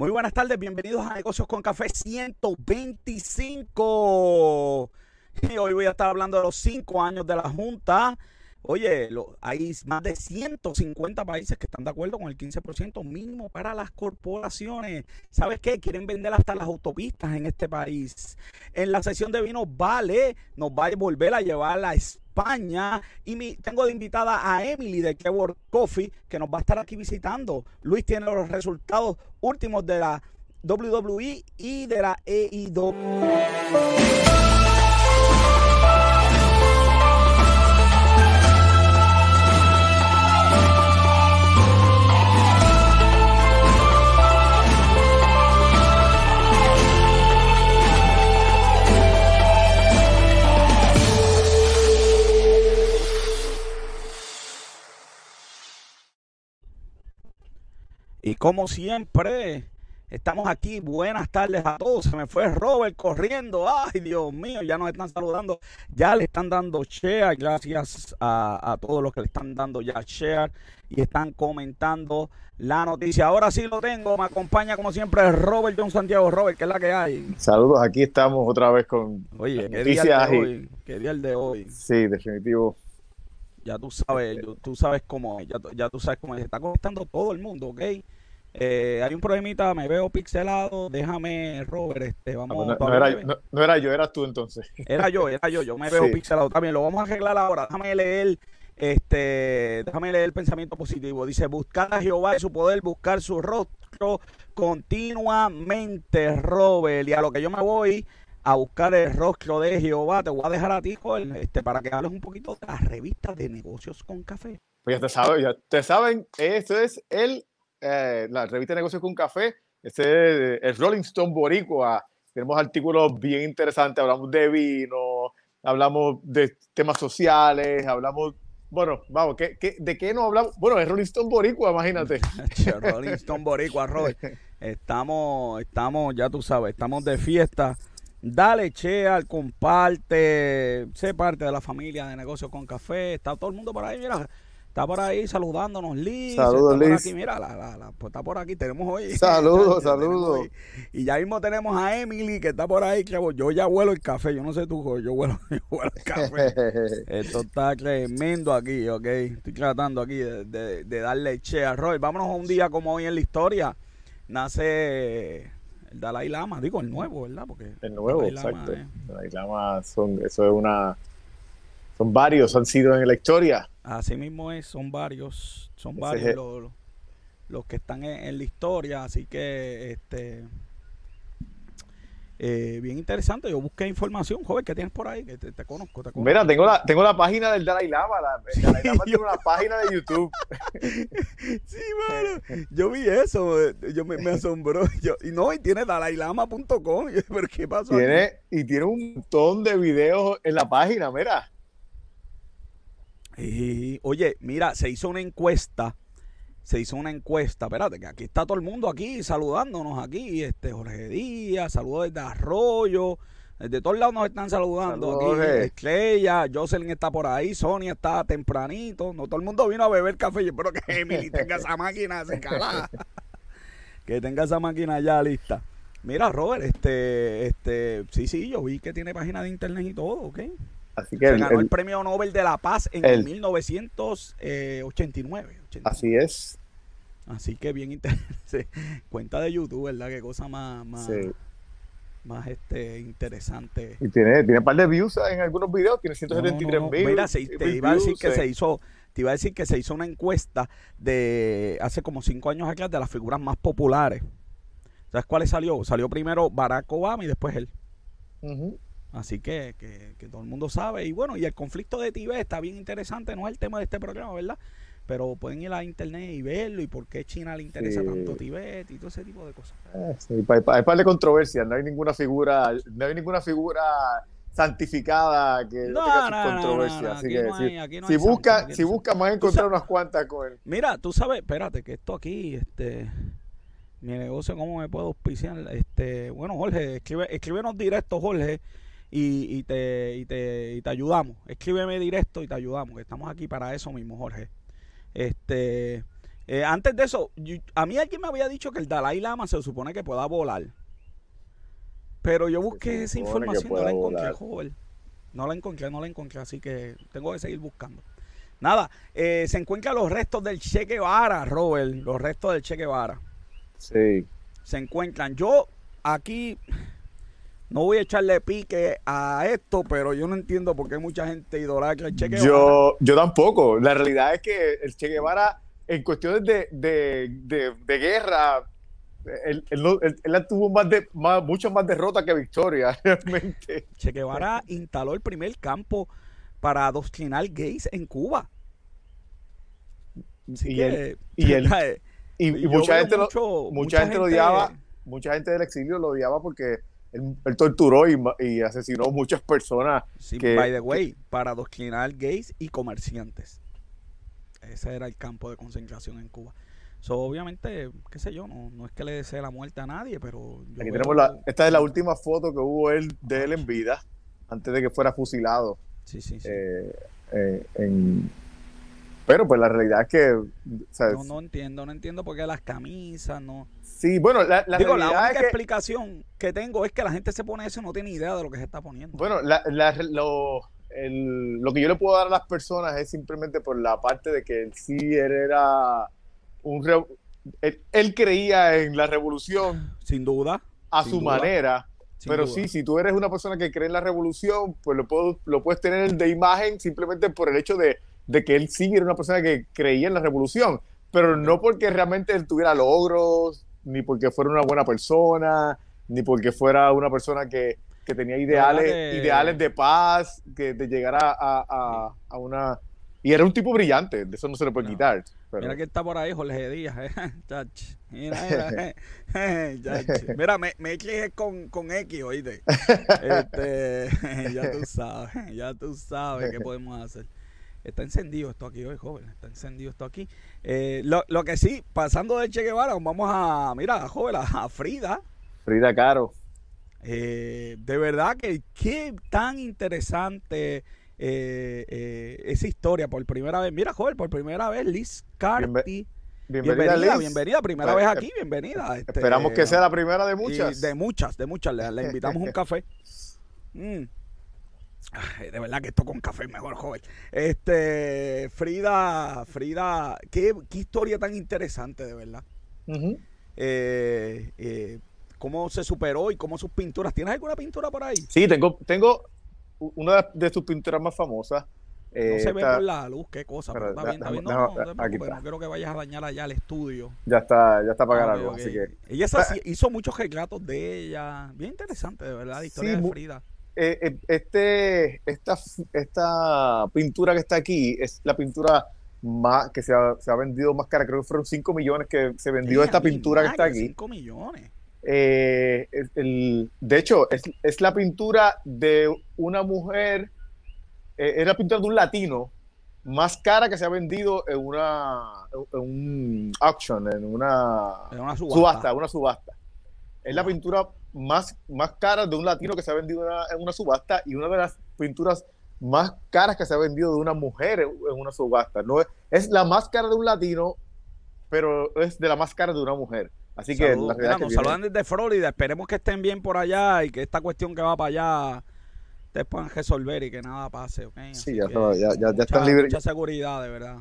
Muy buenas tardes, bienvenidos a Negocios con Café 125. Y hoy voy a estar hablando de los cinco años de la Junta. Oye, hay más de 150 países que están de acuerdo con el 15% mínimo para las corporaciones. ¿Sabes qué? Quieren vender hasta las autopistas en este país. En la sesión de vino Vale nos va a volver a llevar a España y tengo de invitada a Emily de Keyboard Coffee que nos va a estar aquí visitando. Luis tiene los resultados últimos de la WWE y de la EIW. Y como siempre, estamos aquí. Buenas tardes a todos. Se me fue Robert corriendo. Ay, Dios mío, ya nos están saludando. Ya le están dando share. Gracias a, todos los que le están dando ya share y están comentando la noticia. Ahora sí lo tengo. Me acompaña como siempre Robert John Santiago. Robert, ¿qué es la que hay? Saludos, aquí estamos otra vez con Oye, ¿qué día el de hoy? ¿Qué día el de hoy? Sí, definitivo. Ya tú sabes, tú sabes cómo es, ya, tú sabes cómo es. Está conectando todo el mundo, ¿ok? Eh, hay un problemita, me veo pixelado, déjame, Robert, este, vamos no, no, era, no, era, yo, eras tú entonces. Era yo, era yo, yo me veo pixelado también, lo vamos a arreglar ahora, déjame leer, este, déjame leer el pensamiento positivo, dice, buscar a Jehová y su poder, buscar su rostro continuamente, Robert, y a lo que yo me voy a buscar el rostro de Jehová, te voy a dejar a ti, Joel, este, para que hables un poquito de las revistas de negocios con café. Pues ya te saben, ya te saben, esto es el eh, la revista de negocios con café, este es el Rolling Stone Boricua. Tenemos artículos bien interesantes, hablamos de vino, hablamos de temas sociales, hablamos, bueno, vamos, ¿qué, qué, de qué no hablamos? Bueno, es Rolling Stone Boricua, imagínate. Rolling Stone Boricua, Robert. Estamos, estamos, ya tú sabes, estamos de fiesta. Dale, chea, comparte, sé parte de la familia de negocios con café. Está todo el mundo por ahí, mira Está por ahí saludándonos, Liz. Saludos, está Liz. Por aquí, mira, la, la, pues está por aquí. Tenemos hoy. Saludos, saludos. Y ya mismo tenemos a Emily, que está por ahí. yo ya huelo el café. Yo no sé tú, yo huelo, yo huelo el café. Esto está tremendo aquí, ¿ok? Estoy tratando aquí de, de, darle che a Roy. Vámonos a un día como hoy en la historia. Nace el Dalai Lama, digo, el nuevo, ¿verdad? Porque el nuevo, exacto. El Dalai Lama, son, eso es una son varios, han sido en la historia. Así mismo es, son varios, son varios los, los, que están en, la historia, así que este eh, bien interesante. Yo busqué información, joven, ¿qué tienes por ahí? Que te, conozco, te conozco. Mira, tengo la, tengo la página del Dalai Lama. La, el Dalai Lama tiene una página de YouTube. sí, bueno, yo vi eso, yo me, me asombró. Yo, y no, y tiene dalailama.com. ¿Pero qué pasó? Tiene, y tiene un montón de videos en la página, mira. Y, oye, mira, se hizo una encuesta. Se hizo una encuesta. Espérate, que aquí está todo el mundo aquí saludándonos aquí. Este Jorge Díaz, saludos desde Arroyo. De todos lados nos están saludando. aquí Estrella, Jocelyn está por ahí, Sonia está tempranito. No todo el mundo vino a beber café. Yo espero que Emily tenga esa máquina se que tenga esa máquina ya lista. Mira, Robert, este, este, sí, sí, yo vi que tiene página de internet y todo, ¿ok? Así que ganó el, Premio Nobel de la Paz en 1989. Así es. Así que bien interesante. Cuenta de YouTube, ¿verdad? Qué cosa más, más, este, interesante. Y tiene, tiene un par de views en algunos videos, tiene 173 mil. Mira, te iba a decir que se hizo, te iba a decir que se hizo una encuesta de hace como cinco años atrás de las figuras más populares. ¿Sabes cuáles salió? Salió primero Barack Obama y después él. Así que, que, todo el mundo sabe. Y bueno, y el conflicto de Tibet está bien interesante, no es el tema de este programa, ¿verdad? Pero pueden ir a internet y verlo y por qué China le interesa tanto Tibet y todo ese tipo de cosas. Eh, sí, hay, par de controversia, no hay ninguna figura, no hay ninguna figura santificada que no, tenga sus controversias. Así que si, busca, si busca más encontrar unas cuantas con él. Mira, tú sabes, espérate, que esto aquí, este mi negocio, ¿cómo me puedo auspiciar? Este, bueno, Jorge, escribe, escríbenos directo, Jorge, y, y, te, y, te, y te ayudamos. Escríbeme directo y te ayudamos, que estamos aquí para eso mismo, Jorge. Este, Eh, antes de eso, a mí alguien me había dicho que el Dalai Lama se supone que pueda volar. Pero yo busqué esa información, no la encontré, joven. No la encontré, no la encontré, así que tengo que seguir buscando. Nada, eh, se encuentran los restos del Che Guevara, Robert, los restos del Che Guevara. Sí. Se encuentran. Yo aquí no voy a echarle pique a esto, pero yo no entiendo por qué mucha gente idolatra al Che Guevara. Yo, yo tampoco. La realidad es que el Che Guevara, en cuestiones de, de, guerra, él, tuvo más de, más, muchas más derrotas que victorias, realmente. Che Guevara instaló el primer campo para adoctrinar gays en Cuba. y, él, y, mucha gente, mucha, gente, lo odiaba, mucha gente del exilio lo odiaba porque él, torturó y, asesinó muchas personas. Sí, by the way, para adoctrinar gays y comerciantes. Ese era el campo de concentración en Cuba. So, obviamente, qué sé yo, no, no es que le desee la muerte a nadie, pero... Aquí tenemos la, esta es la última foto que hubo él, de él en vida, antes de que fuera fusilado. Sí, sí, sí. Eh, eh, pero pues la realidad es que... No, no entiendo, no entiendo por qué las camisas, no... Sí, bueno, la, la Digo, la única explicación que tengo es que la gente se pone eso y no tiene idea de lo que se está poniendo. Bueno, lo, lo que yo le puedo dar a las personas es simplemente por la parte de que él sí él era un... él, creía en la revolución. Sin duda. A su manera pero sí, si tú eres una persona que cree en la revolución, pues lo, puedo, lo puedes tener de imagen simplemente por el hecho de, que él sí era una persona que creía en la revolución, pero no porque realmente él tuviera logros, ni porque fuera una buena persona, ni porque fuera una persona que, tenía ideales, ideales de paz, que de llegar a, a una y era un tipo brillante, de eso no se le puede quitar. Mira que está por ahí Jorge Díaz. Eh. Mira, mira, eh. mira me, me con, con X, oíste. Este, ya tú sabes, ya tú sabes qué podemos hacer. Está encendido esto aquí hoy, joven. Está encendido esto aquí. Eh, lo, lo, que sí, pasando de Che Guevara, vamos a, mira, joven, a Frida. Frida Caro. Eh, de verdad que qué tan interesante eh, esa historia por primera vez. Mira, joven, por primera vez, Liz Carty. bienvenida, bienvenida, primera vez aquí, bienvenida. Este, esperamos que sea la primera de muchas. De muchas, de muchas. Le, invitamos un café. Mm. De verdad que esto con café es mejor, joven. Este, Frida, Frida, qué, historia tan interesante, de verdad. Eh, eh, cómo se superó y cómo sus pinturas. ¿Tienes alguna pintura por ahí? Sí, tengo, tengo una de sus pinturas más famosas. no se eh, ve por la luz, qué cosa. Pero, está bien, está bien. No, no, quiero que vayas a dañar allá el estudio. Ya está, ya está apagada la luz, así que. Ella hizo muchos retratos de ella. Bien interesante, de verdad, la historia de Frida. Eh, eh, este, esta, esta pintura que está aquí es la pintura más que se ha, se ha vendido más cara. Creo que fueron 5 millones que se vendió esta pintura que está aquí. 5 millones. Eh, el, de hecho, es, la pintura de una mujer, eh, es la pintura de un latino más cara que se ha vendido en una en un auction, en una, subasta. una subasta. Es la pintura más, más cara de un latino que se ha vendido en una subasta y una de las pinturas más caras que se ha vendido de una mujer en una subasta. No es, es la más cara de un latino, pero es de la más cara de una mujer. Así que nos saludan desde Florida. Esperemos que estén bien por allá y que esta cuestión que va para allá te puedan resolver y que nada pase. Sí, ya, ya, están libres. Mucha seguridad, de verdad.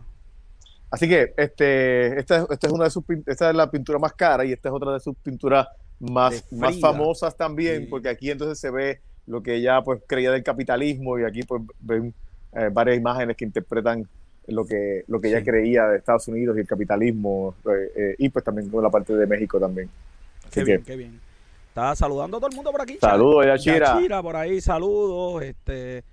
Así que este, esta, esta, es una de sus esta es la pintura más cara y esta es otra de sus pinturas más, más famosas también, porque aquí entonces se ve lo que ella pues creía del capitalismo y aquí pues ven eh, varias imágenes que interpretan lo que, lo que ella creía de Estados Unidos y el capitalismo, eh, eh, y pues también con la parte de México también. qué bien, qué bien. Estaba saludando a todo el mundo por aquí. Saludos, Yachira. Yachira por ahí, saludos. Este,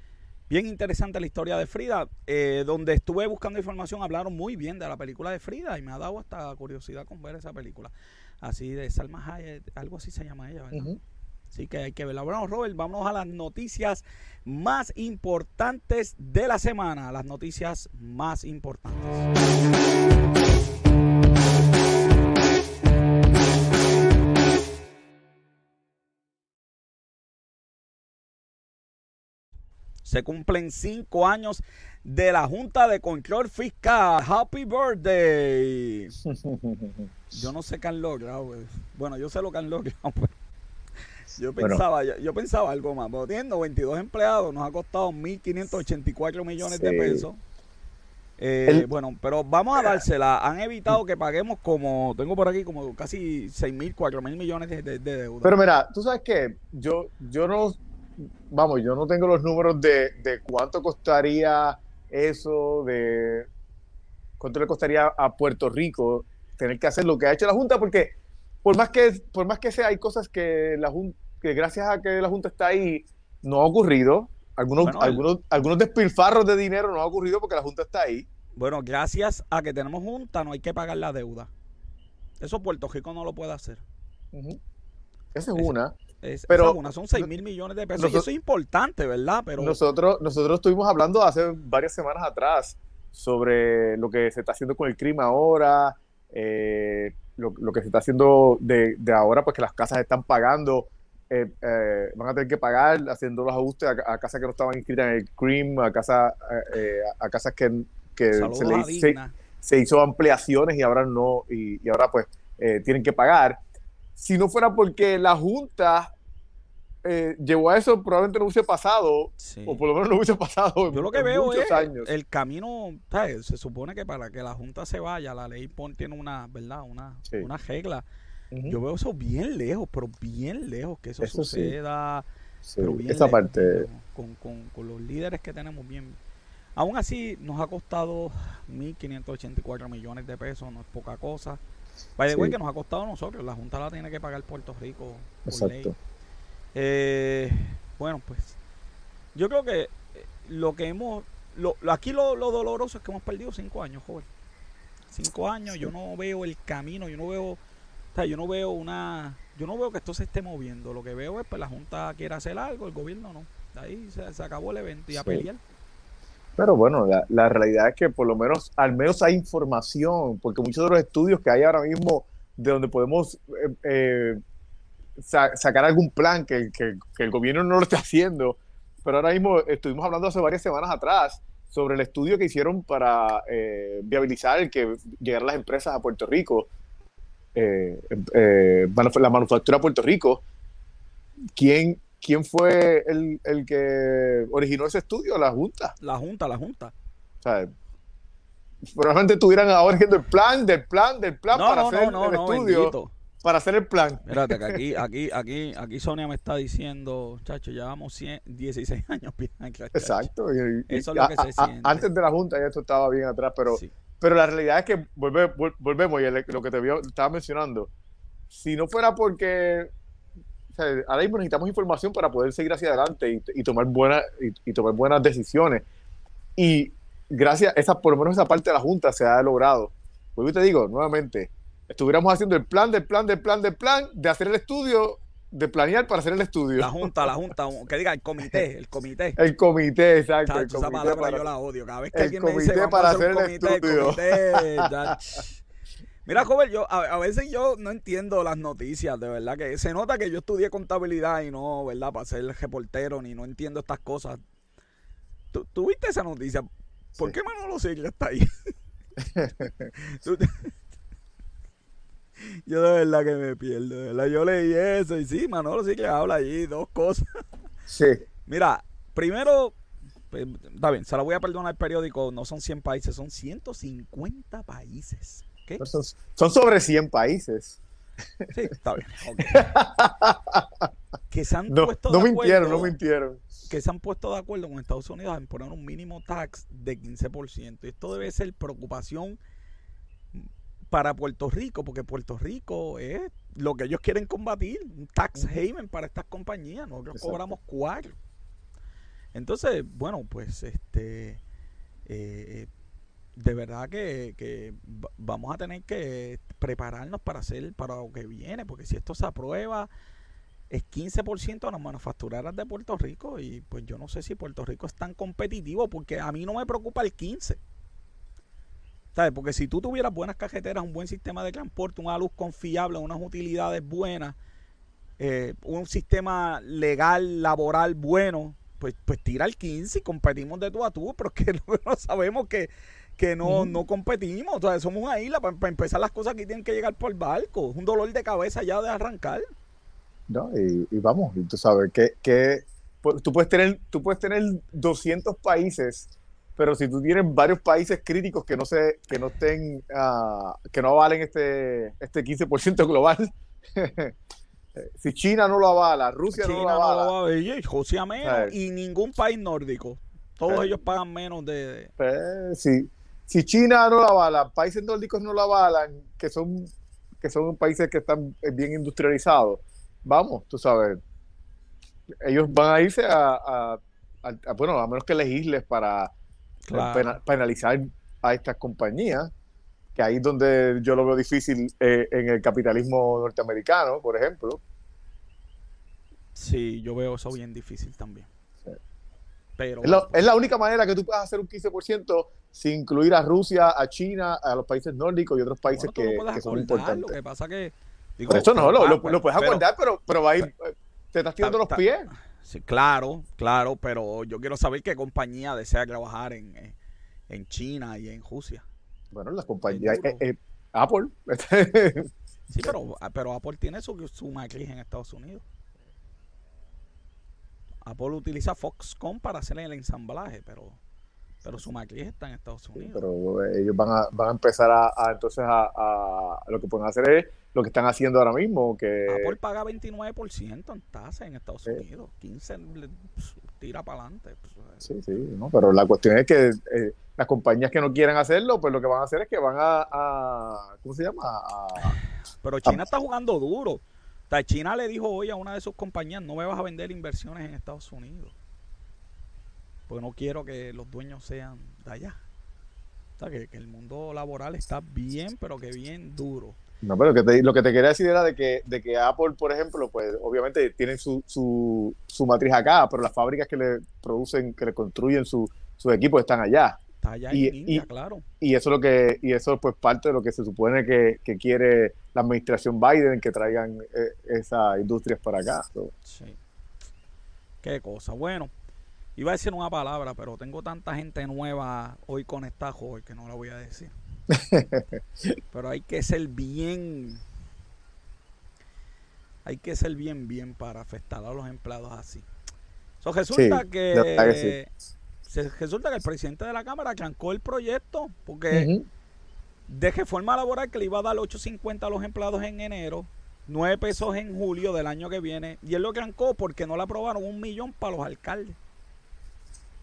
bien interesante la historia de Frida. Eh, donde estuve buscando información, hablaron muy bien de la película de Frida y me ha dado hasta curiosidad con ver esa película. Así de Salma Hayek, algo así se llama ella, ¿verdad? Así que hay que verla. Bueno, Robert, vamos a las noticias más importantes de la semana. Las noticias más importantes. Se cumplen cinco años de la Junta de Control Fiscal. Happy birthday. Yo no sé qué han logrado. Bueno, yo sé lo que han logrado. Yo pensaba, yo, pensaba algo más. Pero teniendo 22 empleados, nos ha costado 1.584 millones de pesos. Eh, bueno, pero vamos a dársela. Han evitado que paguemos como, tengo por aquí como casi 6 mil, 4 mil millones de, de, deuda. Pero mira, tú sabes que yo, yo no, vamos, yo no tengo los números de, de cuánto costaría eso, de cuánto le costaría a Puerto Rico tener que hacer lo que ha hecho la Junta, porque por más que, por más que sea, hay cosas que la Junta, que gracias a que la Junta está ahí, no ha ocurrido. Algunos, algunos, algunos despilfarros de dinero no ha ocurrido porque la Junta está ahí. Bueno, gracias a que tenemos Junta, no hay que pagar la deuda. Eso Puerto Rico no lo puede hacer. Esa es una. Pero una, son 6 mil millones de pesos. y eso es importante, ¿verdad? Pero nosotros, nosotros estuvimos hablando hace varias semanas atrás sobre lo que se está haciendo con el crimen ahora, eh, lo, que se está haciendo de, ahora, pues que las casas están pagando, eh, eh, van a tener que pagar haciendo los ajustes a, casas que no estaban inscritas en el CRIM, a, casa, a casas que, se, hizo ampliaciones y ahora no, y, ahora pues tienen que pagar. Si no fuera porque la Junta eh, llevó a eso, probablemente no hubiese pasado, o por lo menos no hubiese pasado. Yo lo que veo es años. el camino, se supone que para que la Junta se vaya, la ley tiene una, ¿verdad? Una, una regla. Yo veo eso bien lejos, pero bien lejos, que eso, suceda. Pero bien Esa parte. Con, con, los líderes que tenemos bien. Aún así, nos ha costado 1.584 millones de pesos, no es poca cosa. Vaya de que nos ha costado a nosotros, la Junta la tiene que pagar Puerto Rico por Exacto. ley. Eh, bueno, pues yo creo que eh, lo que hemos, lo, aquí lo, doloroso es que hemos perdido cinco años, joven. Cinco años, yo no veo el camino, yo no veo, o sea, yo no veo una, yo no veo que esto se esté moviendo. Lo que veo es que pues, la Junta quiere hacer algo, el gobierno no. De ahí se, acabó el evento y a pelear. Pero bueno, la, realidad es que por lo menos, al menos hay información, porque muchos de los estudios que hay ahora mismo de donde podemos eh, eh sacar algún plan que, el gobierno no lo está haciendo. Pero ahora mismo estuvimos hablando hace varias semanas atrás sobre el estudio que hicieron para eh, viabilizar el que llegaran las empresas a Puerto Rico, eh, eh, la manufactura a Puerto Rico. ¿Quién, quién fue el, que originó ese estudio? La Junta. La Junta, la Junta. probablemente estuvieran ahora haciendo el plan del plan del plan para hacer el estudio para hacer el plan. Espérate, que aquí, aquí, aquí, aquí Sonia me está diciendo, chacho, llevamos 16 años bien Exacto. Eso es lo que se siente. antes de la Junta ya esto estaba bien atrás, pero, pero la realidad es que volvemos, y lo que te estaba mencionando, si no fuera porque ahora mismo necesitamos información para poder seguir hacia adelante y, tomar buenas y, tomar buenas decisiones. Y gracias, esa, por lo menos esa parte de la Junta se ha logrado. Pues yo te digo, nuevamente, estuviéramos haciendo el plan del plan del plan del plan de hacer el estudio, de planear para hacer el estudio. La junta, la junta, que diga el comité, el comité. El comité, exacto. esa palabra yo la odio. Cada vez que alguien me dice para hacer, el comité, el comité, Mira, joven, yo a, veces yo no entiendo las noticias, de verdad que se nota que yo estudié contabilidad y no, ¿verdad? Para ser reportero ni no entiendo estas cosas. ¿Tú, viste esa noticia? ¿Por qué Manolo Sigla está ahí? Yo de verdad que me pierdo, de verdad. Yo leí eso y sí, Manolo sí que habla allí, dos cosas. Sí. Mira, primero, pues, está bien, se la voy a perdonar al periódico, no son 100 países, son 150 países. ¿Qué? Son, sobre 100 países. Sí, está bien. que se han no, puesto no mintieron, no mintieron. Que se han puesto de acuerdo con Estados Unidos en poner un mínimo tax de 15%. Y esto debe ser preocupación para Puerto Rico, porque Puerto Rico es lo que ellos quieren combatir, un tax haven para estas compañías, nosotros cobramos cuatro. Entonces, bueno, pues este eh, de verdad que, vamos a tener que prepararnos para hacer para lo que viene, porque si esto se aprueba es 15% de las manufactureras de Puerto Rico y pues yo no sé si Puerto Rico es tan competitivo porque a mí no me preocupa el 15. Porque si tú tuvieras buenas cajeteras, un buen sistema de transporte, una luz confiable, unas utilidades buenas, eh, un sistema legal, laboral bueno, pues, pues tira el 15 y competimos de tú a tú, pero que no sabemos que, que no, no competimos. O sea, somos una isla. Para, empezar, las cosas aquí tienen que llegar por barco. Es un dolor de cabeza ya de arrancar. No, y, vamos, y tú sabes que, que pues, tú, puedes tener, tú puedes tener 200 países, pero si tú tienes varios países críticos que no se, que no estén, uh, que no avalen este, este 15% global, si China no lo avala, Rusia no lo avala. No lo avala y menos, y ningún país nórdico. Todos ellos pagan menos de. Pues, sí si China no la avala, países nórdicos no la avalan, que son, que son países que están bien industrializados, vamos, tú sabes, ellos van a irse a, bueno, a menos que legisles para penalizar a estas compañías, que ahí es donde yo lo veo difícil eh, en el capitalismo norteamericano, por ejemplo. Sí, yo veo eso bien difícil también. Pero, es, la, única manera que tú puedas hacer un 15% sin incluir a Rusia, a China, a los países nórdicos y otros países que, son importantes. Lo que pasa que. Digo, esto no, lo, puedes acordar, pero, pero va a ir, te estás tirando los pies. Sí, claro, claro, pero yo quiero saber qué compañía desea trabajar en, eh, en China y en Rusia. Bueno, las compañías. Eh, eh, Apple. sí, pero, pero Apple tiene su, su matriz en Estados Unidos. Apple utiliza Foxconn para hacer el ensamblaje, pero pero su matriz está en Estados Unidos. pero ellos van a, van a empezar a, entonces a, lo que pueden hacer es lo que están haciendo ahora mismo. que Apple paga 29% en tasa en Estados Unidos, 15% tira para adelante. Pues, sí, sí, ¿no? pero la cuestión es que eh, las compañías que no quieren hacerlo, pues lo que van a hacer es que van a, ¿cómo se llama? pero China está jugando duro. China le dijo hoy a una de sus compañías, no me vas a vender inversiones en Estados Unidos. Porque no quiero que los dueños sean de allá. O sea, que, el mundo laboral está bien, pero que bien duro. No, pero lo que te quería decir era de que, de que Apple, por ejemplo, pues obviamente tienen su, su, su matriz acá, pero las fábricas que le producen, que le construyen sus equipos están allá y, claro. Y eso es lo que, y eso pues parte de lo que se supone que, quiere la administración Biden, que traigan eh, esas industrias para acá. Sí. Qué cosa. Bueno, iba a decir una palabra, pero tengo tanta gente nueva hoy conectada hoy que no la voy a decir. pero hay que ser bien hay que ser bien bien para afectar a los empleados así. So, resulta que resulta que el presidente de la Cámara arrancó el proyecto porque de reforma laboral que le iba a dar 8.50 a los empleados en enero, 9 pesos en julio del año que viene, y él lo arrancó porque no le aprobaron un millón para los alcaldes.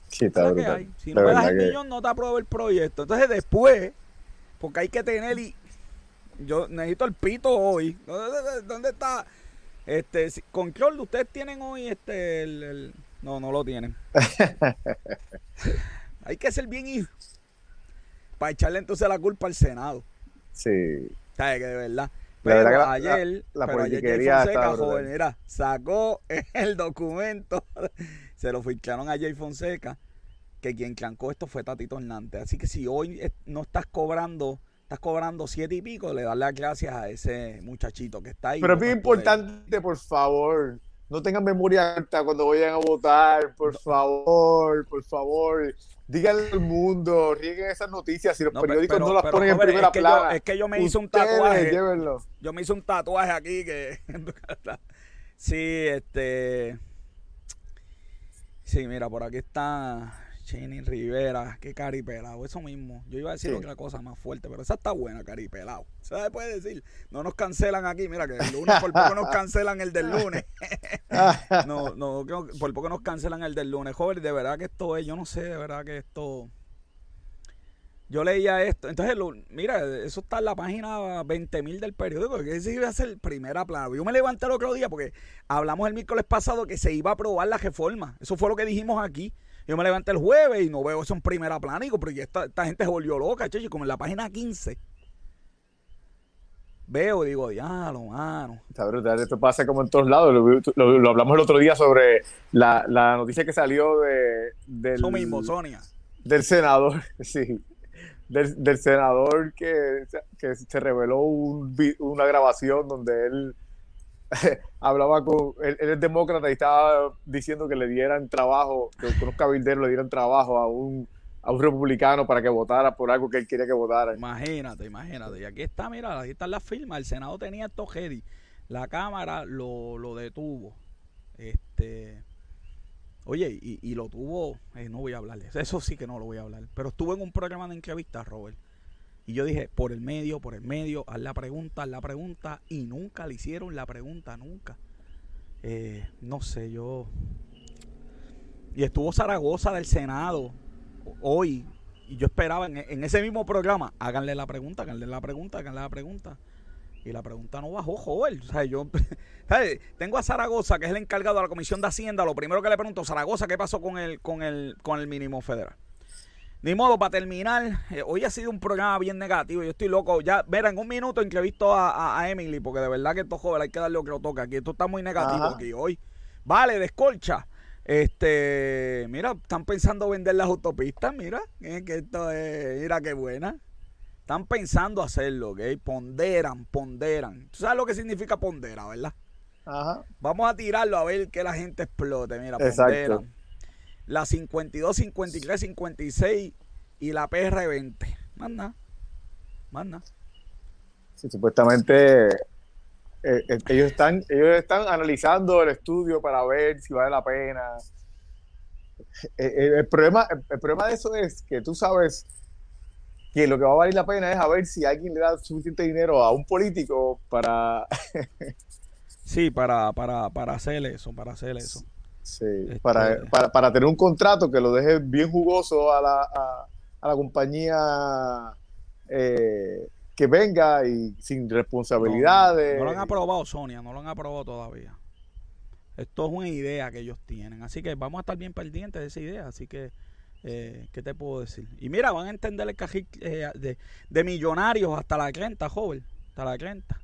Si no me das el millón, no te apruebo el proyecto. Entonces después, porque hay que tener y yo necesito el pito hoy. ¿Dónde, está? Este, control, ustedes tienen hoy este el no, no lo tienen. Hay que ser bien hijo. Para echarle entonces la culpa al Senado. Sí. ¿Sabes que de verdad? Pero ayer, la, pero ayer Fonseca, joven, mira, sacó el documento, se lo ficharon a Jay Fonseca, que quien clancó esto fue Tatito Hernández. Así que si hoy no estás cobrando, estás cobrando siete y pico, le das las gracias a ese muchachito que está ahí. Pero es bien importante, por favor, no tengan memoria alta cuando vayan a votar, por favor, por favor. Díganle al mundo, rieguen esas noticias. Si los periódicos no las ponen en primera es plana. es que yo me hice un tatuaje. Yo me hice un tatuaje aquí que. sí, este. Sí, mira, por aquí está Chini Rivera, qué caripelado, eso mismo. Yo iba a decir otra cosa más fuerte, pero esa está buena, caripelado. Se puede decir. No nos cancelan aquí, mira que el lunes por poco nos cancelan el del lunes. no, no, por poco nos cancelan el del lunes. Joven, de verdad que esto es, yo no sé, de verdad que esto. Yo leía esto, entonces, mira, eso está en la página 20.000 del periódico, que ese iba a ser el primer aplauso. Yo me levanté el otro día porque hablamos el miércoles pasado que se iba a aprobar la reforma. Eso fue lo que dijimos aquí. Yo me levanté el jueves y no veo eso en primera plana. pero esta, esta gente se volvió loca, che, como en la página 15. Veo y digo, diablo, mano. Está brutal. Esto pasa como en todos lados. Lo, hablamos el otro día sobre la, noticia que salió de, del. Eso mismo, Sonia. Del senador, sí. Del, senador que, que se reveló una grabación donde él hablaba con, él, es demócrata y estaba diciendo que le dieran trabajo, que unos cabilderos le dieran trabajo a un, a un republicano para que votara por algo que él quería que votara. Imagínate, imagínate. Y aquí está, mira, aquí está la firma. El Senado tenía esto ready. La Cámara lo, lo detuvo. Este. Oye, y, lo tuvo, eh, no voy a hablarles, eso sí que no lo voy a hablar, pero estuve en un programa de entrevista, Robert, y yo dije, por el medio, por el medio, haz la pregunta, haz la pregunta, y nunca le hicieron la pregunta, nunca. Eh, no sé, yo... Y estuvo Zaragoza del Senado hoy, y yo esperaba en, ese mismo programa, háganle la pregunta, háganle la pregunta, háganle la pregunta. Y la pregunta no bajó, joven. O sea, yo tengo a Zaragoza, que es el encargado de la Comisión de Hacienda. Lo primero que le pregunto, Zaragoza, ¿qué pasó con el, con el, con el mínimo federal? Ni modo, para terminar, eh, hoy ha sido un programa bien negativo. Yo estoy loco. Ya, verá, en un minuto entrevisto a, a, Emily, porque de verdad que esto joven hay que darle lo que lo toca. Aquí esto está muy negativo aquí hoy. Vale, descolcha. Este, mira, están pensando vender las autopistas, mira, que esto es, mira qué buena. Están pensando hacerlo, ¿ok? Ponderan, ponderan. ¿Tú sabes lo que significa pondera, verdad? Ajá. Vamos a tirarlo a ver que la gente explote. Mira, ponderan. La 52, 53, 56 y la PR20. Más nada. Más nada. Sí, supuestamente eh, eh, ellos, están, ellos están analizando el estudio para ver si vale la pena. Eh, el, problema, el problema de eso es que tú sabes que lo que va a valer la pena es a ver si alguien le da suficiente dinero a un político para... sí, para, para, para hacer eso, para hacer eso. Sí, este, para, para, para, tener un contrato que lo deje bien jugoso a la, a, la compañía eh, que venga y sin responsabilidades. No, lo han aprobado, Sonia, no lo han aprobado todavía. Esto es una idea que ellos tienen, así que vamos a estar bien pendientes de esa idea, así que eh, ¿Qué te puedo decir? Y mira, van a entender el cajil eh, de, millonarios hasta la crenta, joven. Hasta la crenta.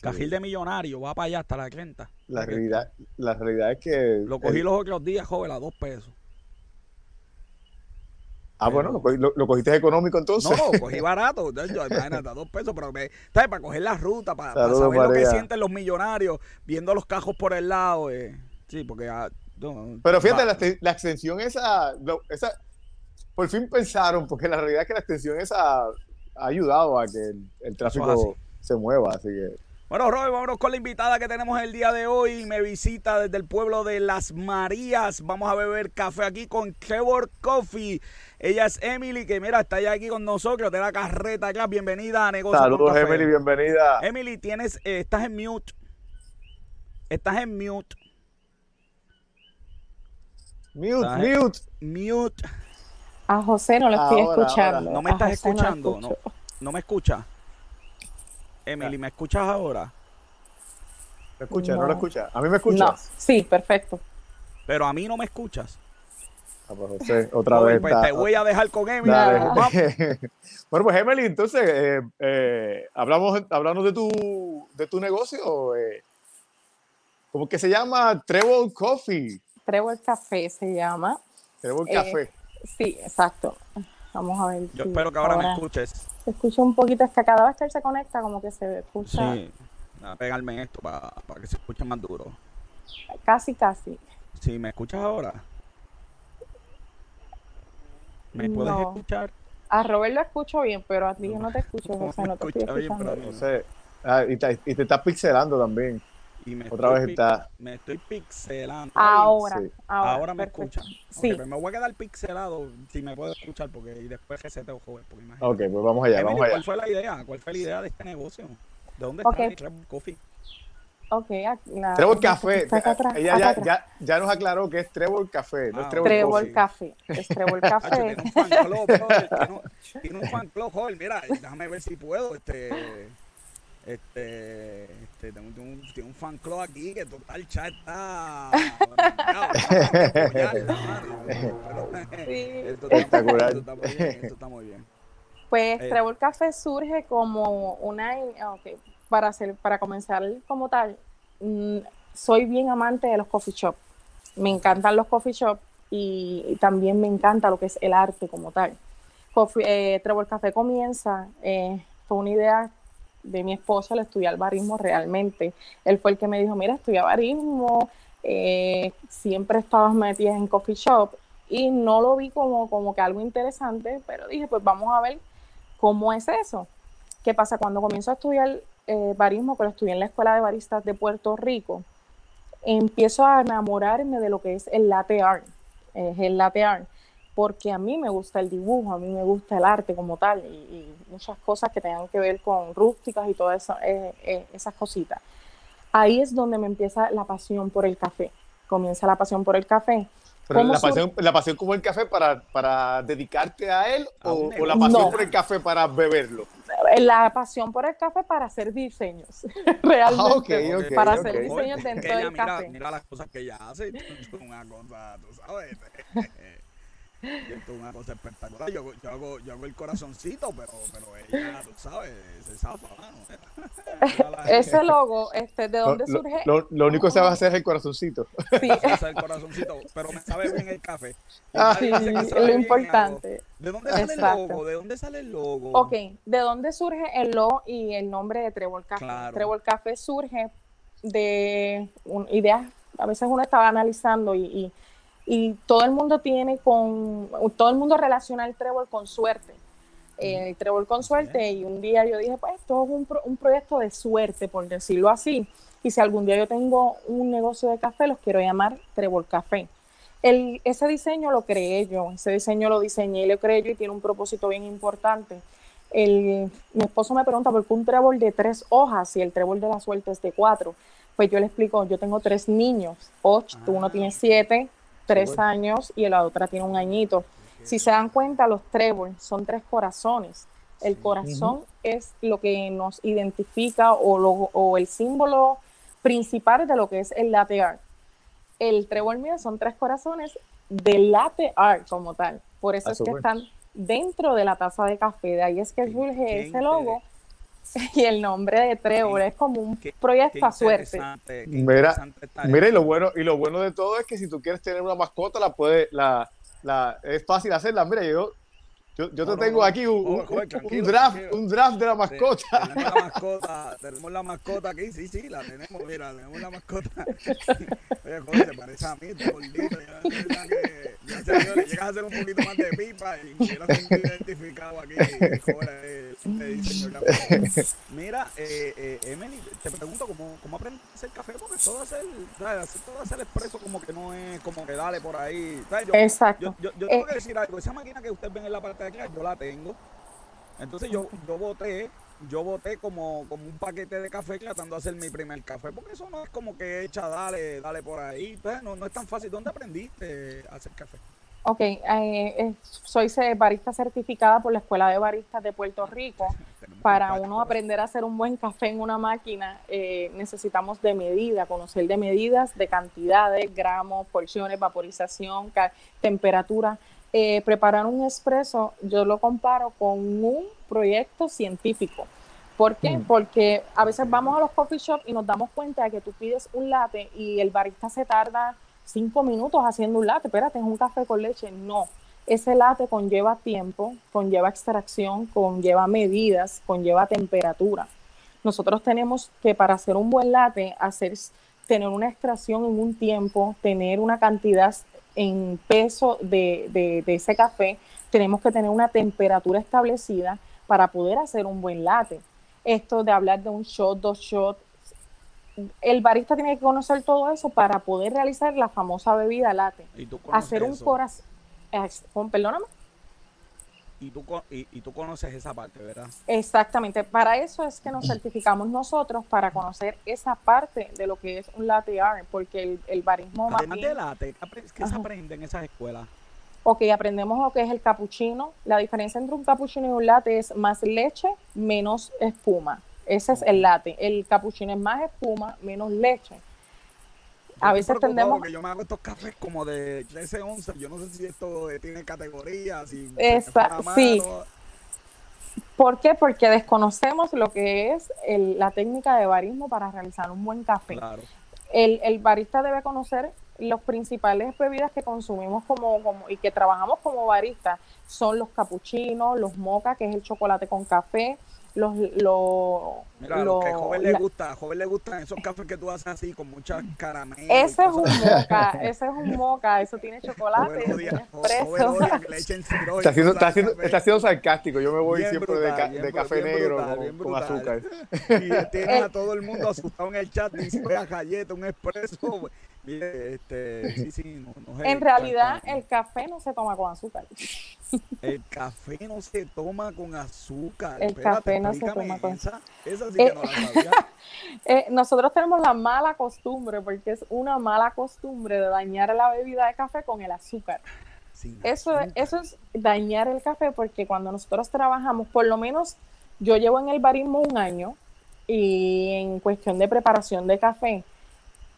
Cajil de millonarios, va para allá hasta la crenta. La realidad, la realidad es que. Lo cogí los otros días, joven, a dos pesos. Ah, bueno, lo, cogiste económico entonces. No, cogí barato. imagínate, a dos pesos, pero me, ¿sabes? para coger la ruta, para, saber lo que sienten los millonarios viendo los cajos por el lado. Eh. Sí, porque ah, pero fíjate, la, extensión esa, esa, por fin pensaron, porque la realidad es que la extensión esa ha ayudado a que el, tráfico se mueva, así que... Bueno, Robert, vámonos con la invitada que tenemos el día de hoy. Me visita desde el pueblo de Las Marías. Vamos a beber café aquí con Trevor Coffee. Ella es Emily, que mira, está ya aquí con nosotros de la carreta acá. Bienvenida a Negocios Saludos, Emily, bienvenida. Emily, tienes, eh, estás en mute. Estás en mute. Mute, mute. Mute. A José no lo estoy escuchando. No me estás escuchando. No, no, me escucha. Emily, ¿me escuchas ahora? ¿Me escuchas? No. lo escuchas? ¿A mí me escuchas? No. Sí, perfecto. Pero a mí no me escuchas. Ah, pues José, otra vez. Pues te voy a dejar con Emily. bueno, pues Emily, entonces, eh, eh, hablamos, hablamos de tu, de tu negocio. Eh, ¿Cómo que se llama? Treble Coffee. Trevor Café se llama. Trevor eh, Café. Sí, exacto. Vamos a ver. Yo espero que ahora, me escuches. Se escucha un poquito, es que cada vez que él se conecta, como que se escucha. Sí, a pegarme esto para, que se escuche más duro. Casi, casi. Sí, ¿me escuchas ahora? ¿Me puedes escuchar? A Robert lo escucho bien, pero a ti yo no te escucho, José, no te estoy escuchando. Bien, José, ah, y, te, y te estás pixelando también. Y me Otra vez está. Me estoy pixelando. Ahora, ahora, ahora, me escuchan. Sí. me voy a quedar pixelado si me puedo escuchar porque y después reseteo joven. Porque Ok, pues vamos allá, vamos allá. ¿Cuál fue la idea? ¿Cuál fue la idea de este negocio? ¿De dónde está Trevor Coffee? Ok, la, Trevor Café. Ella ya, ya, ya, nos aclaró que es Trevor Café, no es ah, Trevor, Trevor Café. Es Trevor Café. tiene un fan club, tiene un fan club. Mira, déjame ver si puedo. Este este, este tengo, un, tengo un fan club aquí que total chat está. Esto está, muy bien, Pues eh, Trevor Café surge como una. Okay, para, hacer, para comenzar como tal, mm, soy bien amante de los coffee shop. Me encantan los coffee shop y, también me encanta lo que es el arte como tal. Coffee, eh, Trevor Café comienza, eh, fue una idea de mi esposo, el estudiar barismo realmente. Él fue el que me dijo, mira, estudia barismo, eh, siempre estabas metida en coffee shop y no lo vi como, como que algo interesante, pero dije, pues vamos a ver cómo es eso. ¿Qué pasa? Cuando comienzo a estudiar eh, barismo, que lo estudié en la Escuela de Baristas de Puerto Rico, empiezo a enamorarme de lo que es el latte art, es el latte art, porque a mí me gusta el dibujo, a mí me gusta el arte como tal y, muchas cosas que tengan que ver con rústicas y todas eh, eh, esas cositas. Ahí es donde me empieza la pasión por el café, comienza la pasión por el café. Pero la pasión, la pasión como el café para, para dedicarte a él o, la pasión por el café para beberlo? La pasión por el café para hacer diseños, realmente. Ah, para hacer diseños dentro del café. Mira las cosas que ella hace, una cosa, tú sabes. Y esto es una cosa espectacular. Yo, yo, hago, yo hago el corazoncito, pero, pero ella, tú sabes, se zafa, Ese logo, este, ¿de dónde surge? Lo, lo, único que se va a hacer es el corazoncito. Sí. el corazoncito, pero me sabe bien el café. Ah, sí, es lo importante. ¿De dónde sale el logo? ¿De dónde sale el logo? Ok, ¿de dónde surge el logo y el nombre de Trevor Café? Trevor Café surge de ideas, a veces uno estaba analizando y, y y todo el mundo tiene con, todo el mundo relaciona el trébol con suerte. el trébol con suerte y un día yo dije, pues esto es un, un, proyecto de suerte, por decirlo así. Y si algún día yo tengo un negocio de café, los quiero llamar Trébol Café. El, ese diseño lo creé yo, ese diseño lo diseñé y lo creé yo y tiene un propósito bien importante. El, mi esposo me pregunta por qué un trébol de tres hojas y el trébol de la suerte es de cuatro. Pues yo le explico, yo tengo tres niños, ocho, uno tiene ah. siete, tres años y la otra tiene un añito. Si se dan cuenta, los trébol son tres corazones. El corazón es lo que nos identifica o, lo, o, el símbolo principal de lo que es el latte art. El trébol mío son tres corazones del latte art como tal. Por eso es que están dentro de la taza de café. De ahí es que surge ese logo y el nombre de Trevor es como un proyecto a suerte. Mira, mira, y lo bueno y lo bueno de todo es que si tú quieres tener una mascota la puede la, la es fácil hacerla. Mira, yo yo, yo te tengo aquí un, un, draft, un draft de la mascota. tenemos la mascota, tenemos la mascota aquí, sí, sí, la tenemos, mira, tenemos la mascota. Oye, joder, te parece a mí, este gordito, ya, que, ya señores, llegas a hacer un poquito más de pipa y lo tengo identificado aquí, joder, el señor Mira, eh, eh, Emily, te pregunto, ¿cómo, cómo aprendes a hacer café? Porque todo hacer, todo hacer expreso como que no es, como que dale por ahí. Yo, Exacto. Yo, yo, yo tengo que decir algo, esa máquina que ustedes ven en la parte yo la tengo. Entonces yo, yo voté, yo voté como, como un paquete de café tratando de hacer mi primer café, porque eso no es como que echa, dale, dale por ahí, pues, no, no es tan fácil. ¿Dónde aprendiste a hacer café? Ok, eh, eh, soy barista certificada por la Escuela de Baristas de Puerto Rico. Para uno aprender a hacer un buen café en una máquina, eh, necesitamos de medida, conocer de medidas, de cantidades, gramos, porciones, vaporización, temperatura. Eh, preparar un expreso, yo lo comparo con un proyecto científico. ¿Por qué? Mm. Porque a veces vamos a los coffee shops y nos damos cuenta de que tú pides un latte y el barista se tarda cinco minutos haciendo un latte. Espérate, es un café con leche. No. Ese latte conlleva tiempo, conlleva extracción, conlleva medidas, conlleva temperatura. Nosotros tenemos que para hacer un buen latte, hacer, tener una extracción en un tiempo, tener una cantidad en peso de, ese café, tenemos que tener una temperatura establecida para poder hacer un buen latte. Esto de hablar de un shot, dos shots, el barista tiene que conocer todo eso para poder realizar la famosa bebida latte. hacer un corazón, perdóname y tú, y, y, tú conoces esa parte, ¿verdad? Exactamente. Para eso es que nos certificamos nosotros, para conocer esa parte de lo que es un latte art, porque el, el barismo Además de latte, ¿qué se aprende en esas escuelas? Ok, aprendemos lo que es el capuchino. La diferencia entre un capuchino y un latte es más leche, menos espuma. Ese es el latte. El capuchino es más espuma, menos leche a veces tendemos... Porque yo me hago estos cafés como de 13 onzas, yo no sé si esto tiene categorías, si sí. ¿Por qué? Porque desconocemos lo que es la técnica de barismo para realizar un buen café. El, el, barista debe conocer los principales bebidas que consumimos como, como y que trabajamos como barista son los capuchinos, los moca, que es el chocolate con café, los, los Mira, lo, que a joven le gusta, a joven le gustan esos cafés que tú haces así con muchas caramelos. Ese es un moca, ese es un moca, eso tiene chocolate, tiene espresso. Está siendo, está, haciendo, está siendo sarcástico, yo me voy siempre de, de café negro con, azúcar. Y tiene a todo el mundo asustado en el chat, dice, a galleta, un espresso. Mire, este, sí, sí, no, en realidad el café no se toma con azúcar. El café no se toma con azúcar. El café no se toma con azúcar. Esa, sí que eh, no la sabía. eh, nosotros tenemos la mala costumbre, porque es una mala costumbre de dañar la bebida de café con el azúcar. eso, eso es dañar el café, porque cuando nosotros trabajamos, por lo menos yo llevo en el barismo un año y en cuestión de preparación de café,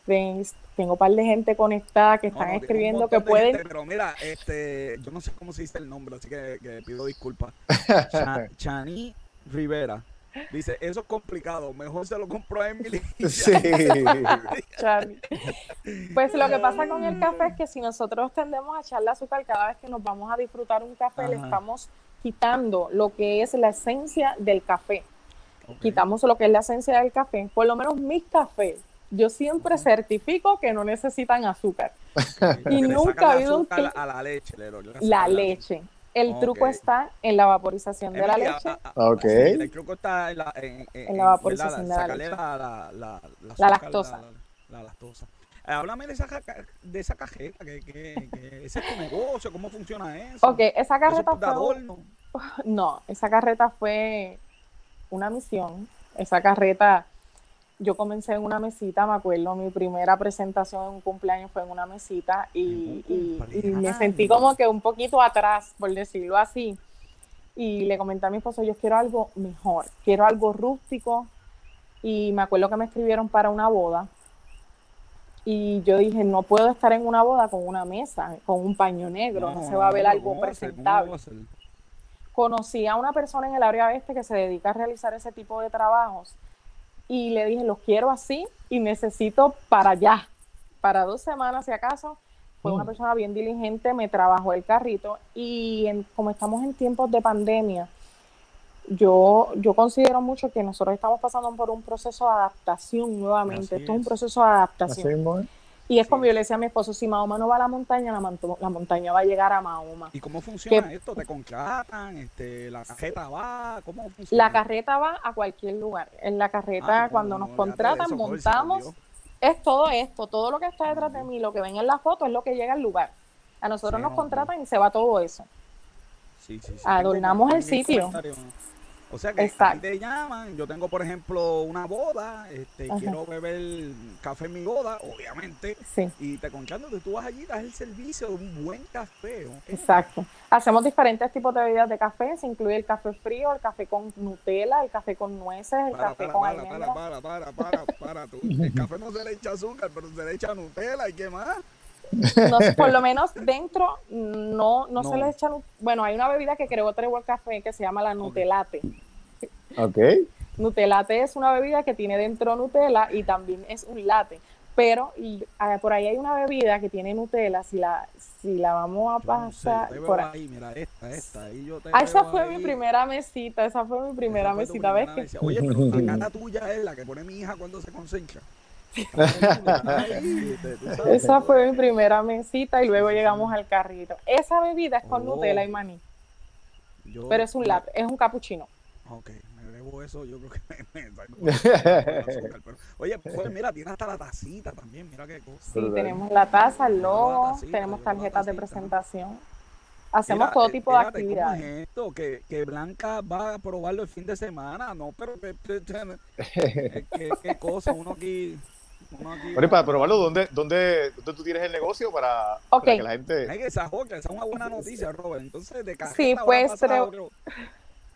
tengo un par de gente conectada que están escribiendo que pueden. pero mira, este, yo no sé cómo se dice el nombre, así que, pido disculpas. Chani Rivera. Dice, eso es complicado, mejor se lo compro a Emily. Sí. pues lo que pasa con el café es que si nosotros tendemos a echarle azúcar cada vez que nos vamos a disfrutar un café, le estamos quitando lo que es la esencia del café. Quitamos lo que es la esencia del café. Por lo menos mis cafés yo siempre certifico que no necesitan azúcar. y nunca ha habido un a la leche. la leche. El truco está en la vaporización de la leche. Ah, ok. el truco está en la, en, la vaporización de la leche. La, la, la lactosa. La, lactosa. Eh, háblame de esa, de esa cajeta, que, que, que, ese es tu negocio, cómo funciona eso. Ok, esa carreta fue... No, esa carreta fue una misión. Esa carreta yo comencé en una mesita, me acuerdo, mi primera presentación en un cumpleaños fue en una mesita y, me sentí como que un poquito atrás, por decirlo así. Y le comenté a mi esposo, yo quiero algo mejor, quiero algo rústico. Y me acuerdo que me escribieron para una boda. Y yo dije, no puedo estar en una boda con una mesa, con un paño negro, no, se va a ver algo presentable. Conocí a una persona en el área oeste que se dedica a realizar ese tipo de trabajos y le dije, los quiero así y necesito para allá, para dos semanas si acaso. Fue una mm. persona bien diligente, me trabajó el carrito y como estamos en tiempos de pandemia, yo, yo considero mucho que nosotros estamos pasando por un proceso de adaptación nuevamente. Esto es un proceso de adaptación. Y es como yo le decía a mi esposo, si Mahoma no va a la montaña, la, montaña va a llegar a Mahoma. ¿Y cómo funciona esto? ¿Te contratan? Este, ¿La carreta va? ¿Cómo funciona? La carreta va a cualquier lugar. En la carreta, ah, cuando nos contratan, montamos, es todo esto, todo lo que está detrás de mí, lo que ven en la foto es lo que llega al lugar. A nosotros nos contratan y se va todo eso. Sí, sí, Adornamos el sitio. O sea que te llaman, yo tengo por ejemplo una boda, este, quiero beber café en mi boda, obviamente, y te contratan que tú vas allí, das el servicio de un buen café. Exacto. Hacemos diferentes tipos de bebidas de café, se incluye el café frío, el café con Nutella, el café con nueces, el café con para, para, para, para, para, para, tú. El café no se le echa azúcar, pero se le echa Nutella, ¿y qué más? No, por lo menos dentro no, no, se le echa. Bueno, hay una bebida que creó Trevor Café que se llama la Nutelate. Ok. Nutelate es una bebida que tiene dentro Nutella y también es un latte. Pero y, ah, por ahí hay una bebida que tiene Nutella, si la, si la vamos a pasar. por ahí. mira, esta, esta. Ahí yo te ah, esa fue mi primera mesita, esa fue mi primera mesita, ¿ves? Oye, pero la cara tuya es la que pone mi hija cuando se concentra. esa fue mi primera mesita y luego llegamos al carrito. Esa bebida es con Nutella y maní. pero es un latte, es un cappuccino. Ok, eso, yo creo que me, Oye, pues mira, tiene hasta la tacita también, mira qué cosa. Sí, tenemos la taza, el logo, tenemos tarjetas de presentación. Hacemos todo tipo de actividades. ¿cómo es esto? Que, que, Blanca va a probarlo el fin de semana, no, pero qué, qué cosa, uno aquí Oye, para probarlo, ¿dónde, dónde, dónde tú tienes el negocio para, que la gente... Hay que esa, esa es una buena noticia, Robert. Entonces, de cajeta Sí, pues, pero...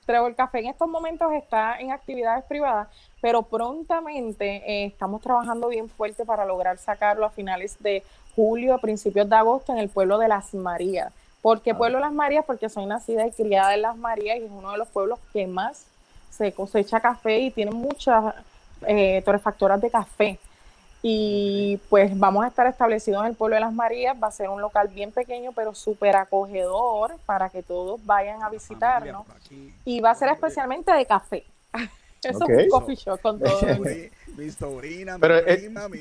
Trevor Café en estos momentos está en actividades privadas, pero prontamente eh, estamos trabajando bien fuerte para lograr sacarlo a finales de julio, a principios de agosto en el pueblo de Las Marías. ¿Por qué ah. pueblo de Las Marías? Porque soy nacida y criada en Las Marías y es uno de los pueblos que más se cosecha café y tiene muchas eh, torrefactoras de café. Y pues vamos a estar establecidos en el pueblo de Las Marías, va a ser un local bien pequeño pero súper acogedor para que todos vayan a visitarnos. Y va a ser especialmente de café. Eso es un coffee shop con todo. mi sobrina, pero, mi prima, mi,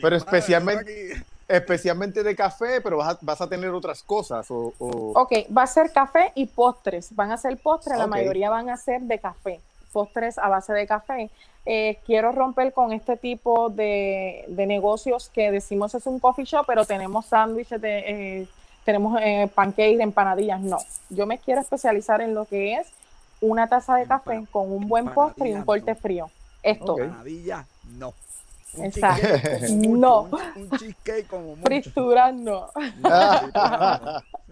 Pero especialmente, especialmente de café, pero vas a, vas a tener otras cosas. O, Ok, va a ser café y postres. Van a ser postres, la mayoría van a ser de café. Postres a base de café. Eh, quiero romper con este tipo de, de, negocios que decimos es un coffee shop, pero tenemos sándwiches de... Eh, tenemos eh, pancakes, empanadillas, no. Yo me quiero especializar en lo que es una taza de café con un buen postre y un corte frío. Esto. Empanadilla, no. Exacto. no. Un, cheesecake como mucho. Fritura, no.